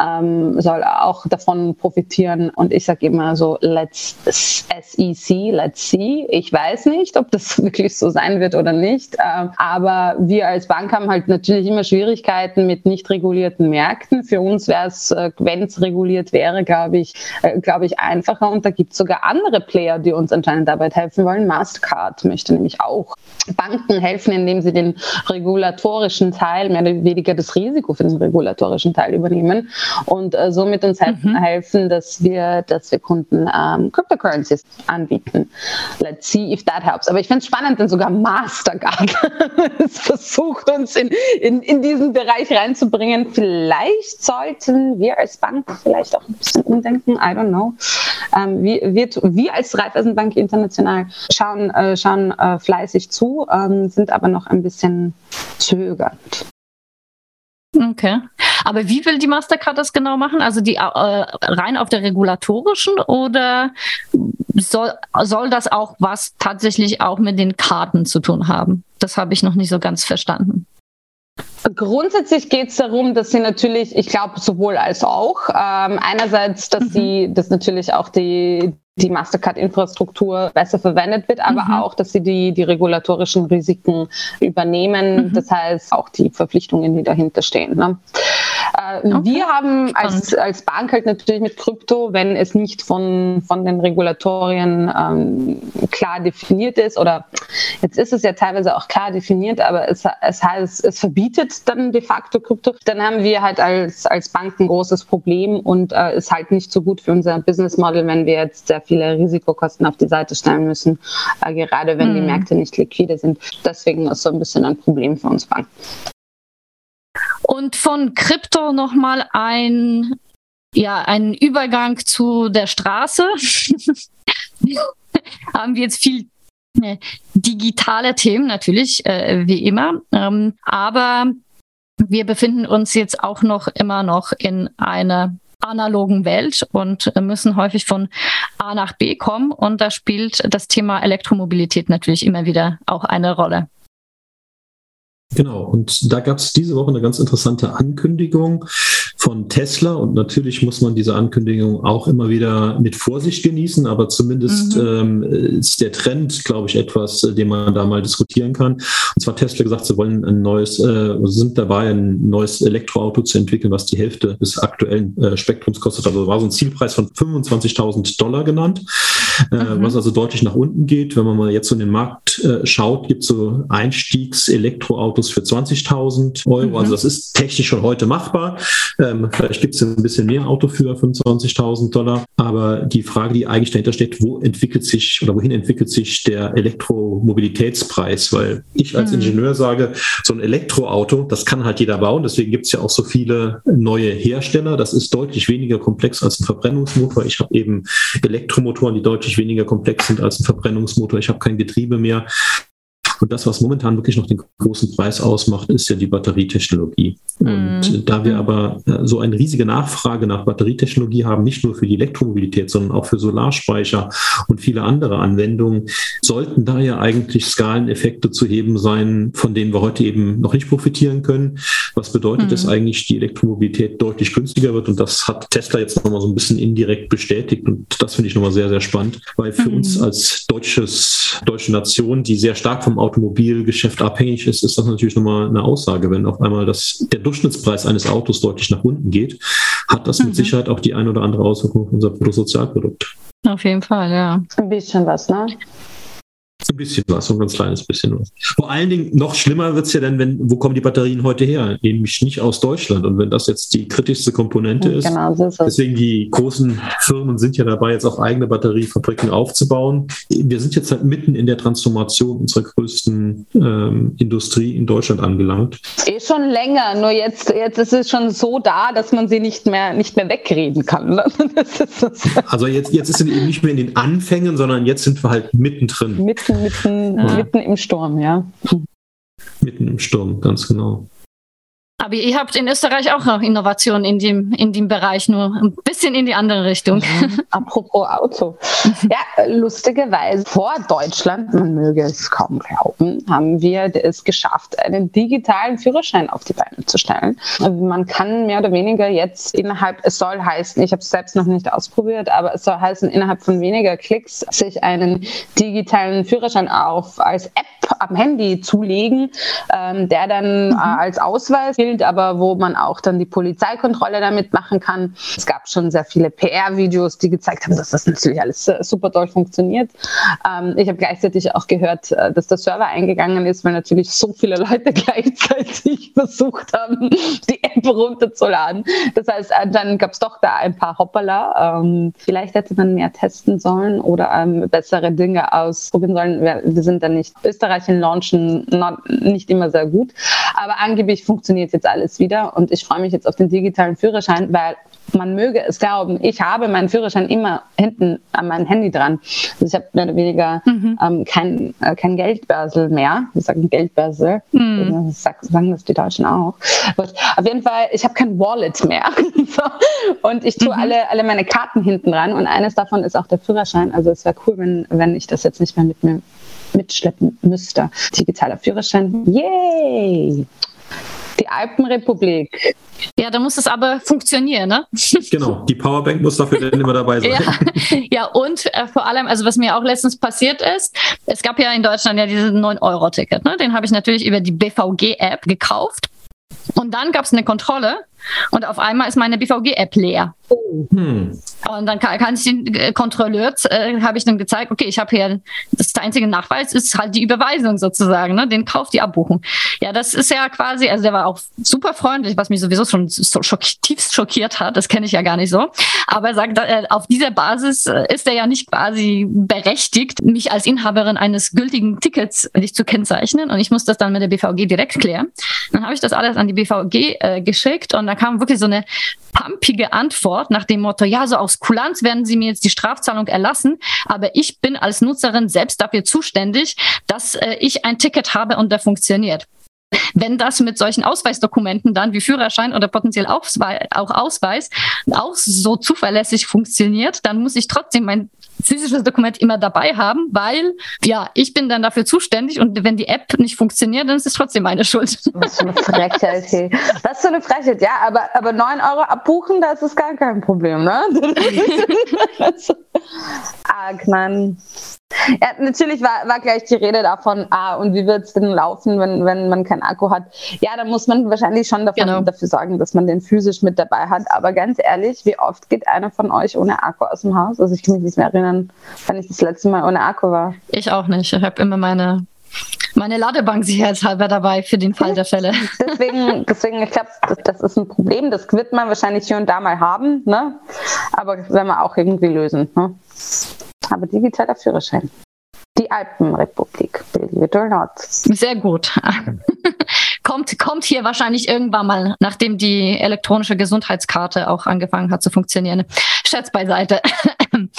ähm, soll auch davon profitieren. Und ich sage immer so, let's SEC, let's see. Ich weiß nicht, ob das wirklich so sein wird oder nicht. Äh, aber wir als Bank haben halt natürlich immer Schwierigkeiten mit nicht regulierten Märkten. Für uns wäre es, äh, wenn es reguliert wäre, glaube ich, äh, glaube ich, einfacher. Und da gibt es sogar andere Player, die uns anscheinend dabei helfen wollen. Mastercard möchte nämlich auch Banken helfen, indem sie den regulatorischen Teil, mehr oder weniger das Risiko für den regulatorischen Teil übernehmen und äh, somit uns helfen, mhm. helfen, dass wir, dass wir Kunden ähm, Cryptocurrencies anbieten. Let's see if that helps. Aber ich finde es spannend, denn sogar Mastercard versucht, uns in, in, in diesen Bereich reinzubringen. Vielleicht sollten wir als Bank vielleicht auch ein bisschen umdenken. I don't know. Ähm, wir, wir, wir als Raiffeisenbank International schauen, äh, schauen äh, fleißig zu, ähm, sind aber noch ein bisschen zögernd. Okay. Aber wie will die Mastercard das genau machen? Also die äh, rein auf der regulatorischen oder soll, soll das auch was tatsächlich auch mit den Karten zu tun haben? Das habe ich noch nicht so ganz verstanden. Grundsätzlich geht es darum, dass sie natürlich, ich glaube, sowohl als auch, ähm, einerseits, dass mhm. sie, dass natürlich auch die, die Mastercard-Infrastruktur besser verwendet wird, aber mhm. auch, dass sie die, die regulatorischen Risiken übernehmen. Mhm. Das heißt, auch die Verpflichtungen, die dahinter stehen. Ne? Äh, okay. Wir haben als, als Bank halt natürlich mit Krypto, wenn es nicht von, von den Regulatorien ähm, klar definiert ist, oder jetzt ist es ja teilweise auch klar definiert, aber es, es heißt, es verbietet dann de facto Krypto, dann haben wir halt als, als Bank ein großes Problem und äh, ist halt nicht so gut für unser Business Model, wenn wir jetzt sehr viele Risikokosten auf die Seite stellen müssen, äh, gerade wenn mhm. die Märkte nicht liquide sind. Deswegen ist so ein bisschen ein Problem für uns Banken. Und von Krypto nochmal ein, ja, ein Übergang zu der Straße. Haben wir jetzt viel äh, digitale Themen natürlich, äh, wie immer. Ähm, aber wir befinden uns jetzt auch noch immer noch in einer analogen Welt und müssen häufig von A nach B kommen. Und da spielt das Thema Elektromobilität natürlich immer wieder auch eine Rolle. Genau, und da gab es diese Woche eine ganz interessante Ankündigung von Tesla und natürlich muss man diese Ankündigung auch immer wieder mit Vorsicht genießen, aber zumindest mhm. ähm, ist der Trend, glaube ich, etwas, äh, den man da mal diskutieren kann. Und zwar Tesla gesagt, sie wollen ein neues, äh, sind dabei, ein neues Elektroauto zu entwickeln, was die Hälfte des aktuellen äh, Spektrums kostet. Also war so ein Zielpreis von 25.000 Dollar genannt, äh, mhm. was also deutlich nach unten geht. Wenn man mal jetzt so in den Markt äh, schaut, gibt es so Einstiegs-Elektroautos für 20.000 Euro. Mhm. Also das ist technisch schon heute machbar. Ähm, vielleicht gibt es ein bisschen mehr Auto für 25.000 Dollar. Aber die Frage, die eigentlich dahinter steht, wo entwickelt sich oder wohin entwickelt sich der Elektromobilitätspreis? Weil ich als mhm. Ingenieur sage, so ein Elektroauto, das kann halt jeder bauen. Deswegen gibt es ja auch so viele neue Hersteller. Das ist deutlich weniger komplex als ein Verbrennungsmotor. Ich habe eben Elektromotoren, die deutlich weniger komplex sind als ein Verbrennungsmotor. Ich habe kein Getriebe mehr. Und das, was momentan wirklich noch den großen Preis ausmacht, ist ja die Batterietechnologie. Mhm. Und da wir mhm. aber äh, so eine riesige Nachfrage nach Batterietechnologie haben, nicht nur für die Elektromobilität, sondern auch für Solarspeicher und viele andere Anwendungen, sollten da ja eigentlich Skaleneffekte zu heben sein, von denen wir heute eben noch nicht profitieren können. Was bedeutet mhm. das eigentlich, die Elektromobilität deutlich günstiger wird? Und das hat Tesla jetzt nochmal so ein bisschen indirekt bestätigt. Und das finde ich nochmal sehr, sehr spannend, weil für mhm. uns als deutsches, deutsche Nation, die sehr stark vom Automobilgeschäft abhängig ist, ist das natürlich nochmal eine Aussage. Wenn auf einmal das, der Durchschnittspreis eines Autos deutlich nach unten geht, hat das mhm. mit Sicherheit auch die ein oder andere Auswirkung auf unser Bruttosozialprodukt. Auf jeden Fall, ja. Ein bisschen was, ne? Ein bisschen was, ein ganz kleines bisschen was. Vor allen Dingen, noch schlimmer wird es ja dann, wenn, wo kommen die Batterien heute her? Nämlich nicht aus Deutschland. Und wenn das jetzt die kritischste Komponente ist, genau, so ist deswegen die großen Firmen sind ja dabei, jetzt auch eigene Batteriefabriken aufzubauen. Wir sind jetzt halt mitten in der Transformation unserer größten ähm, Industrie in Deutschland angelangt. Eh schon länger, nur jetzt, jetzt ist es schon so da, dass man sie nicht mehr, nicht mehr wegreden kann. Ne? also jetzt, jetzt ist es eben nicht mehr in den Anfängen, sondern jetzt sind wir halt mittendrin. Mitten mitten, ja. mitten im Sturm, ja. Mitten im Sturm, ganz genau. Aber ihr habt in Österreich auch noch Innovationen in dem, in dem Bereich, nur ein bisschen in die andere Richtung. Mhm. Apropos Auto. Ja, lustigerweise vor Deutschland, man möge es kaum glauben, haben wir es geschafft, einen digitalen Führerschein auf die Beine zu stellen. Man kann mehr oder weniger jetzt innerhalb, es soll heißen, ich habe es selbst noch nicht ausprobiert, aber es soll heißen, innerhalb von weniger Klicks sich einen digitalen Führerschein auf als App am Handy zulegen, ähm, der dann mhm. äh, als Ausweis gilt, aber wo man auch dann die Polizeikontrolle damit machen kann. Es gab schon sehr viele PR-Videos, die gezeigt haben, dass das natürlich alles äh, super toll funktioniert. Ähm, ich habe gleichzeitig auch gehört, äh, dass der Server eingegangen ist, weil natürlich so viele Leute gleichzeitig versucht haben, die App runterzuladen. Das heißt, äh, dann gab es doch da ein paar Hoppala. Ähm, vielleicht hätte man mehr testen sollen oder ähm, bessere Dinge ausprobieren sollen. Wir, wir sind dann nicht Österreich in Launchen not, nicht immer sehr gut, aber angeblich funktioniert jetzt alles wieder und ich freue mich jetzt auf den digitalen Führerschein, weil man möge es glauben, ich habe meinen Führerschein immer hinten an meinem Handy dran. Also ich habe mehr oder weniger mhm. ähm, kein, äh, kein Geldbörsel mehr. Wir sagen Geldbörsel. Mhm. Das sagen das die Deutschen auch. But auf jeden Fall, ich habe kein Wallet mehr. so. Und ich tue mhm. alle, alle meine Karten hinten dran und eines davon ist auch der Führerschein. Also es wäre cool, wenn, wenn ich das jetzt nicht mehr mit mir mitschleppen müsste. Digitaler Führerschein. Yay! Die Alpenrepublik. Ja, da muss es aber funktionieren, ne? Genau, die Powerbank muss dafür dann immer dabei sein. ja, ja und äh, vor allem, also was mir auch letztens passiert ist, es gab ja in Deutschland ja dieses 9-Euro-Ticket, ne? Den habe ich natürlich über die BVG-App gekauft. Und dann gab es eine Kontrolle und auf einmal ist meine BVG-App leer. Hm. Und dann kann, kann ich den äh, Kontrolleur, äh, habe ich dann gezeigt, okay, ich habe hier, das der einzige Nachweis ist halt die Überweisung sozusagen, ne, den Kauf, die Abbuchung. Ja, das ist ja quasi, also der war auch super freundlich, was mich sowieso schon so schock, tiefst schockiert hat, das kenne ich ja gar nicht so. Aber er sagt, äh, auf dieser Basis äh, ist er ja nicht quasi berechtigt, mich als Inhaberin eines gültigen Tickets nicht zu kennzeichnen und ich muss das dann mit der BVG direkt klären. Dann habe ich das alles an die BVG äh, geschickt und dann kam wirklich so eine pumpige Antwort nach dem Motto, ja, so aus Kulanz werden Sie mir jetzt die Strafzahlung erlassen, aber ich bin als Nutzerin selbst dafür zuständig, dass äh, ich ein Ticket habe und der funktioniert. Wenn das mit solchen Ausweisdokumenten dann wie Führerschein oder potenziell auch Ausweis auch so zuverlässig funktioniert, dann muss ich trotzdem mein physisches Dokument immer dabei haben, weil ja, ich bin dann dafür zuständig und wenn die App nicht funktioniert, dann ist es trotzdem meine Schuld. Das ist eine Frechheit. Das ist so eine Frechheit, ja, aber, aber 9 Euro abbuchen, da ist gar kein Problem, ne? Arg, Mann. Ja, natürlich war, war gleich die Rede davon, ah, und wie wird es denn laufen, wenn, wenn man keinen Akku hat? Ja, dann muss man wahrscheinlich schon davon, genau. dafür sorgen, dass man den physisch mit dabei hat. Aber ganz ehrlich, wie oft geht einer von euch ohne Akku aus dem Haus? Also ich kann mich nicht mehr erinnern, wann ich das letzte Mal ohne Akku war. Ich auch nicht. Ich habe immer meine meine Ladebank sicherheitshalber dabei für den Fall der Fälle. Deswegen, deswegen ich glaube, das, das, ist ein Problem. Das wird man wahrscheinlich hier und da mal haben, ne? aber das werden wir auch irgendwie lösen. Ne? Aber digitaler Führerschein. Die Alpenrepublik, believe it or not. Sehr gut. kommt, kommt hier wahrscheinlich irgendwann mal, nachdem die elektronische Gesundheitskarte auch angefangen hat zu funktionieren. Scherz beiseite.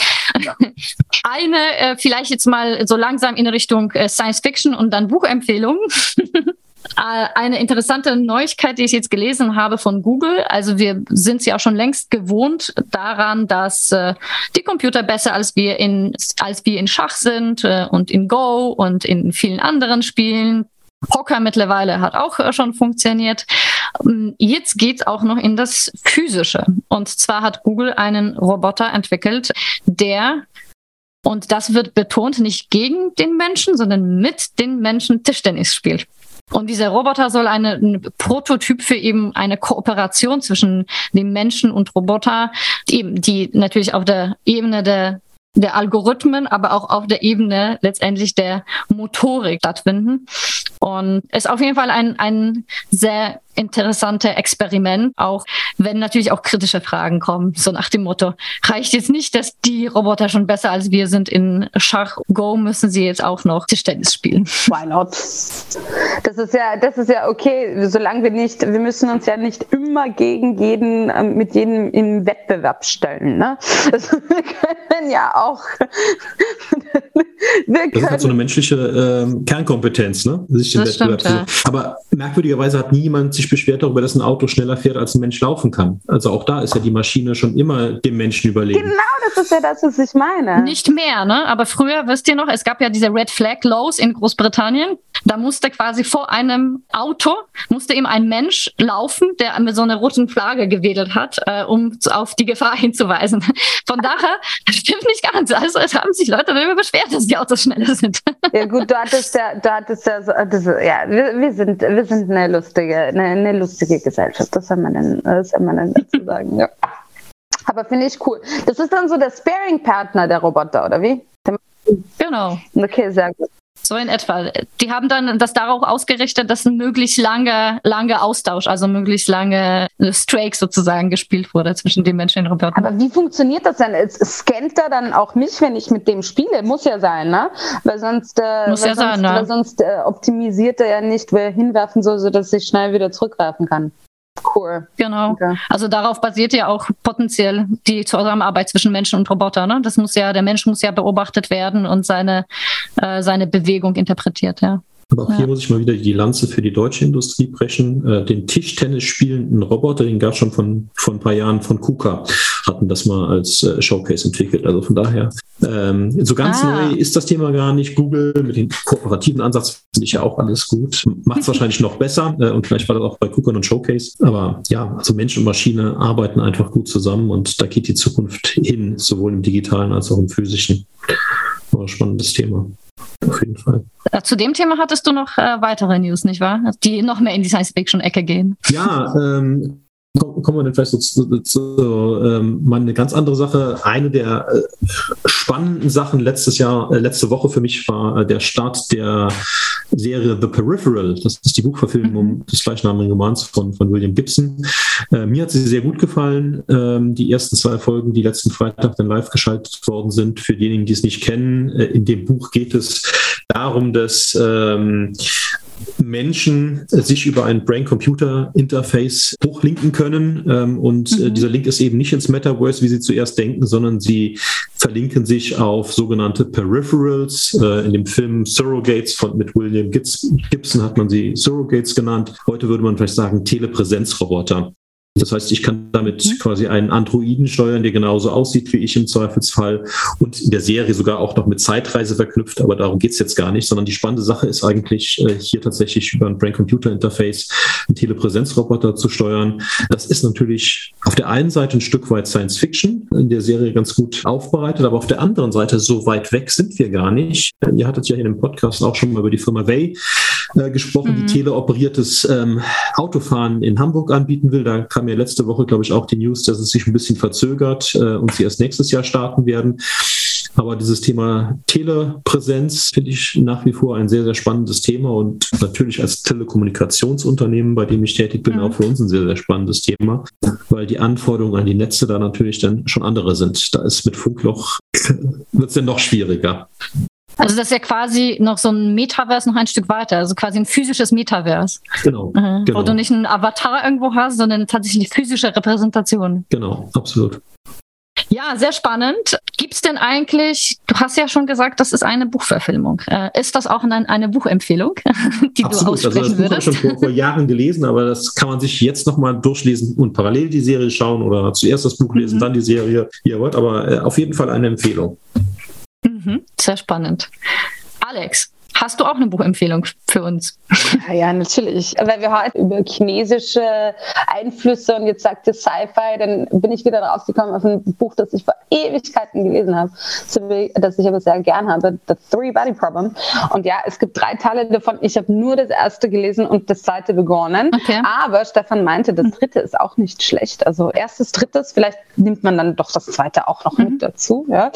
Eine, äh, vielleicht jetzt mal so langsam in Richtung äh, Science Fiction und dann Buchempfehlung. Äh, eine interessante Neuigkeit, die ich jetzt gelesen habe von Google. Also wir sind ja auch schon längst gewohnt daran, dass äh, die Computer besser als wir in als wir in Schach sind äh, und in Go und in vielen anderen Spielen. Poker mittlerweile hat auch äh, schon funktioniert. Ähm, jetzt geht's auch noch in das Physische. Und zwar hat Google einen Roboter entwickelt, der und das wird betont nicht gegen den Menschen, sondern mit den Menschen Tischtennis spielt. Und dieser Roboter soll eine, ein Prototyp für eben eine Kooperation zwischen dem Menschen und Roboter, eben, die natürlich auf der Ebene der der Algorithmen, aber auch auf der Ebene letztendlich der Motorik stattfinden. Und es ist auf jeden Fall ein, ein sehr interessante Experiment, auch wenn natürlich auch kritische Fragen kommen, so nach dem Motto, reicht jetzt nicht, dass die Roboter schon besser als wir sind in Schach, Go müssen sie jetzt auch noch Tischtennis spielen. Why not? Das ist ja, das ist ja okay, solange wir nicht, wir müssen uns ja nicht immer gegen jeden, ähm, mit jedem in Wettbewerb stellen. Ne? Also wir können ja auch. wir können das ist halt so eine menschliche ähm, Kernkompetenz, ne? Sich den das Wettbewerb stimmt, ja. Aber merkwürdigerweise hat niemand sich beschwert darüber, dass ein Auto schneller fährt, als ein Mensch laufen kann. Also auch da ist ja die Maschine schon immer dem Menschen überlegen. Genau, das ist ja das, was ich meine. Nicht mehr, ne? Aber früher, wisst ihr noch, es gab ja diese Red Flag Laws in Großbritannien. Da musste quasi vor einem Auto, musste eben ein Mensch laufen, der mit so einer roten Flagge gewedelt hat, äh, um auf die Gefahr hinzuweisen. Von daher, das stimmt nicht Also es haben sich Leute darüber beschwert, dass die Autos schneller sind. Ja gut, du hattest ja, du hattest ja, so, das, ja wir, wir, sind, wir sind eine lustige, eine, eine lustige Gesellschaft. Das soll man denn, das soll man denn dazu sagen, ja. Aber finde ich cool. Das ist dann so der Sparing-Partner der Roboter, oder wie? Genau. Okay, sehr gut. So in etwa. Die haben dann das darauf ausgerichtet, dass ein möglichst langer lange Austausch, also möglichst lange Strike sozusagen gespielt wurde zwischen den Menschen und Robotern. Aber wie funktioniert das denn? Scannt er dann auch mich, wenn ich mit dem spiele? Muss ja sein, ne? Weil sonst, äh, Muss ja sonst, sein, ne? weil sonst äh, optimisiert er ja nicht, wer hinwerfen soll, sodass ich schnell wieder zurückwerfen kann. Cool. Genau. Okay. Also darauf basiert ja auch potenziell die Zusammenarbeit zwischen Menschen und Robotern. Ne? Das muss ja, der Mensch muss ja beobachtet werden und seine, äh, seine Bewegung interpretiert, ja. Aber auch ja. hier muss ich mal wieder die Lanze für die deutsche Industrie brechen. Äh, den Tischtennis spielenden Roboter, den gab es schon von, von ein paar Jahren von KUKA, hatten das mal als äh, Showcase entwickelt. Also von daher, ähm, so ganz ah. neu ist das Thema gar nicht. Google mit dem kooperativen Ansatz finde ich ja auch alles gut. Macht es wahrscheinlich noch besser äh, und vielleicht war das auch bei KUKA und Showcase. Aber ja, also Mensch und Maschine arbeiten einfach gut zusammen und da geht die Zukunft hin, sowohl im digitalen als auch im physischen. Aber ein spannendes Thema auf jeden Fall. Äh, zu dem Thema hattest du noch äh, weitere News, nicht wahr? Die noch mehr in die Science-Fiction-Ecke gehen. Ja, ähm, kommen wir dann vielleicht so zu, zu ähm, mal eine ganz andere Sache. Eine der äh, spannenden Sachen letztes Jahr, äh, letzte Woche für mich war äh, der Start der Serie The Peripheral. Das ist die Buchverfilmung mhm. des gleichnamigen Romans von, von William Gibson. Äh, mir hat sie sehr gut gefallen. Ähm, die ersten zwei Folgen, die letzten Freitag dann live geschaltet worden sind, für diejenigen, die es nicht kennen. Äh, in dem Buch geht es darum, dass ähm, Menschen sich über ein Brain-Computer-Interface hochlinken können. Ähm, und äh, mhm. dieser Link ist eben nicht ins Metaverse, wie Sie zuerst denken, sondern sie verlinken sich auf sogenannte Peripherals. Äh, in dem Film Surrogates von, mit William Gibson hat man sie Surrogates genannt. Heute würde man vielleicht sagen Telepräsenzroboter. Das heißt, ich kann damit mhm. quasi einen Androiden steuern, der genauso aussieht wie ich im Zweifelsfall und in der Serie sogar auch noch mit Zeitreise verknüpft, aber darum geht's jetzt gar nicht, sondern die spannende Sache ist eigentlich äh, hier tatsächlich über ein Brain-Computer-Interface einen Telepräsenzroboter zu steuern. Das ist natürlich auf der einen Seite ein Stück weit Science-Fiction, in der Serie ganz gut aufbereitet, aber auf der anderen Seite so weit weg sind wir gar nicht. Ihr hattet ja in dem Podcast auch schon mal über die Firma Way äh, gesprochen, mhm. die teleoperiertes ähm, Autofahren in Hamburg anbieten will. Da kam ja letzte Woche, glaube ich, auch die News, dass es sich ein bisschen verzögert äh, und sie erst nächstes Jahr starten werden. Aber dieses Thema Telepräsenz finde ich nach wie vor ein sehr, sehr spannendes Thema und natürlich als Telekommunikationsunternehmen, bei dem ich tätig bin, mhm. auch für uns ein sehr, sehr spannendes Thema, weil die Anforderungen an die Netze da natürlich dann schon andere sind. Da ist mit Funkloch, wird es dann noch schwieriger. Also das ist ja quasi noch so ein Metaverse noch ein Stück weiter, also quasi ein physisches Metaverse. Genau, mhm. genau. Wo du nicht einen Avatar irgendwo hast, sondern tatsächlich eine physische Repräsentation. Genau, absolut. Ja, sehr spannend. Gibt es denn eigentlich, du hast ja schon gesagt, das ist eine Buchverfilmung. Äh, ist das auch eine, eine Buchempfehlung, die Absolut. du aussprechen also das Buch würdest? Ich schon vor, vor, Jahren gelesen, aber das kann man sich jetzt nochmal durchlesen und parallel die Serie schauen oder zuerst das Buch lesen, mhm. dann die Serie, wie ihr wollt. Aber äh, auf jeden Fall eine Empfehlung. Mhm, sehr spannend. Alex, Hast du auch eine Buchempfehlung für uns? Ja, ja, natürlich. Weil wir heute über chinesische Einflüsse und jetzt sagte Sci-Fi, dann bin ich wieder drauf gekommen auf ein Buch, das ich vor Ewigkeiten gelesen habe, das ich aber sehr gern habe, The Three Body Problem. Und ja, es gibt drei Teile davon. Ich habe nur das erste gelesen und das zweite begonnen. Okay. Aber Stefan meinte, das dritte ist auch nicht schlecht. Also erstes, drittes, vielleicht nimmt man dann doch das zweite auch noch mhm. mit dazu. Ja.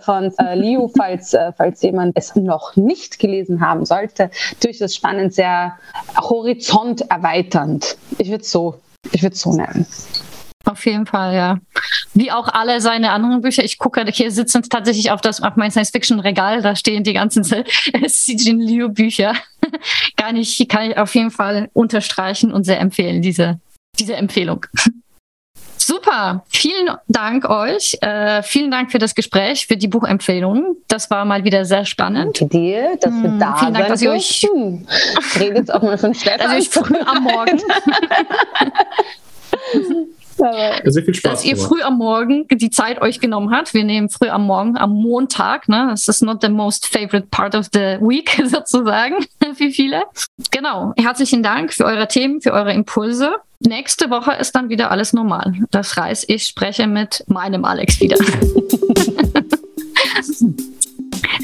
Von äh, Liu, falls, äh, falls jemand es noch nicht gelesen haben sollte, durchaus spannend, sehr horizonterweiternd. Ich würde so, ich würde so nennen. Auf jeden Fall, ja. Wie auch alle seine anderen Bücher. Ich gucke hier sitzen tatsächlich auf das auf mein Science-Fiction-Regal. Da stehen die ganzen Sijin Liu-Bücher. kann ich, kann ich auf jeden Fall unterstreichen und sehr empfehlen, diese, diese Empfehlung. Super, vielen Dank euch. Äh, vielen Dank für das Gespräch, für die Buchempfehlungen. Das war mal wieder sehr spannend. Danke dir, dass wir hm, da Vielen Dank, dass ihr euch, redet auch mal von Stefan. Ihr euch früh am Morgen sehr viel Spaß. Dass ihr früh am Morgen die Zeit euch genommen habt. Wir nehmen früh am Morgen, am Montag. Ne? Das ist not the most favorite part of the week sozusagen für viele. Genau. Herzlichen Dank für eure Themen, für eure Impulse. Nächste Woche ist dann wieder alles normal. Das heißt, ich spreche mit meinem Alex wieder.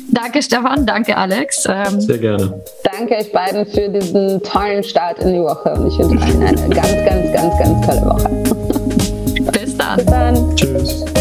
danke, Stefan. Danke, Alex. Ähm, Sehr gerne. Danke euch beiden für diesen tollen Start in die Woche und ich wünsche euch eine ganz, ganz, ganz, ganz tolle Woche. Bis dann. Bis dann. Tschüss.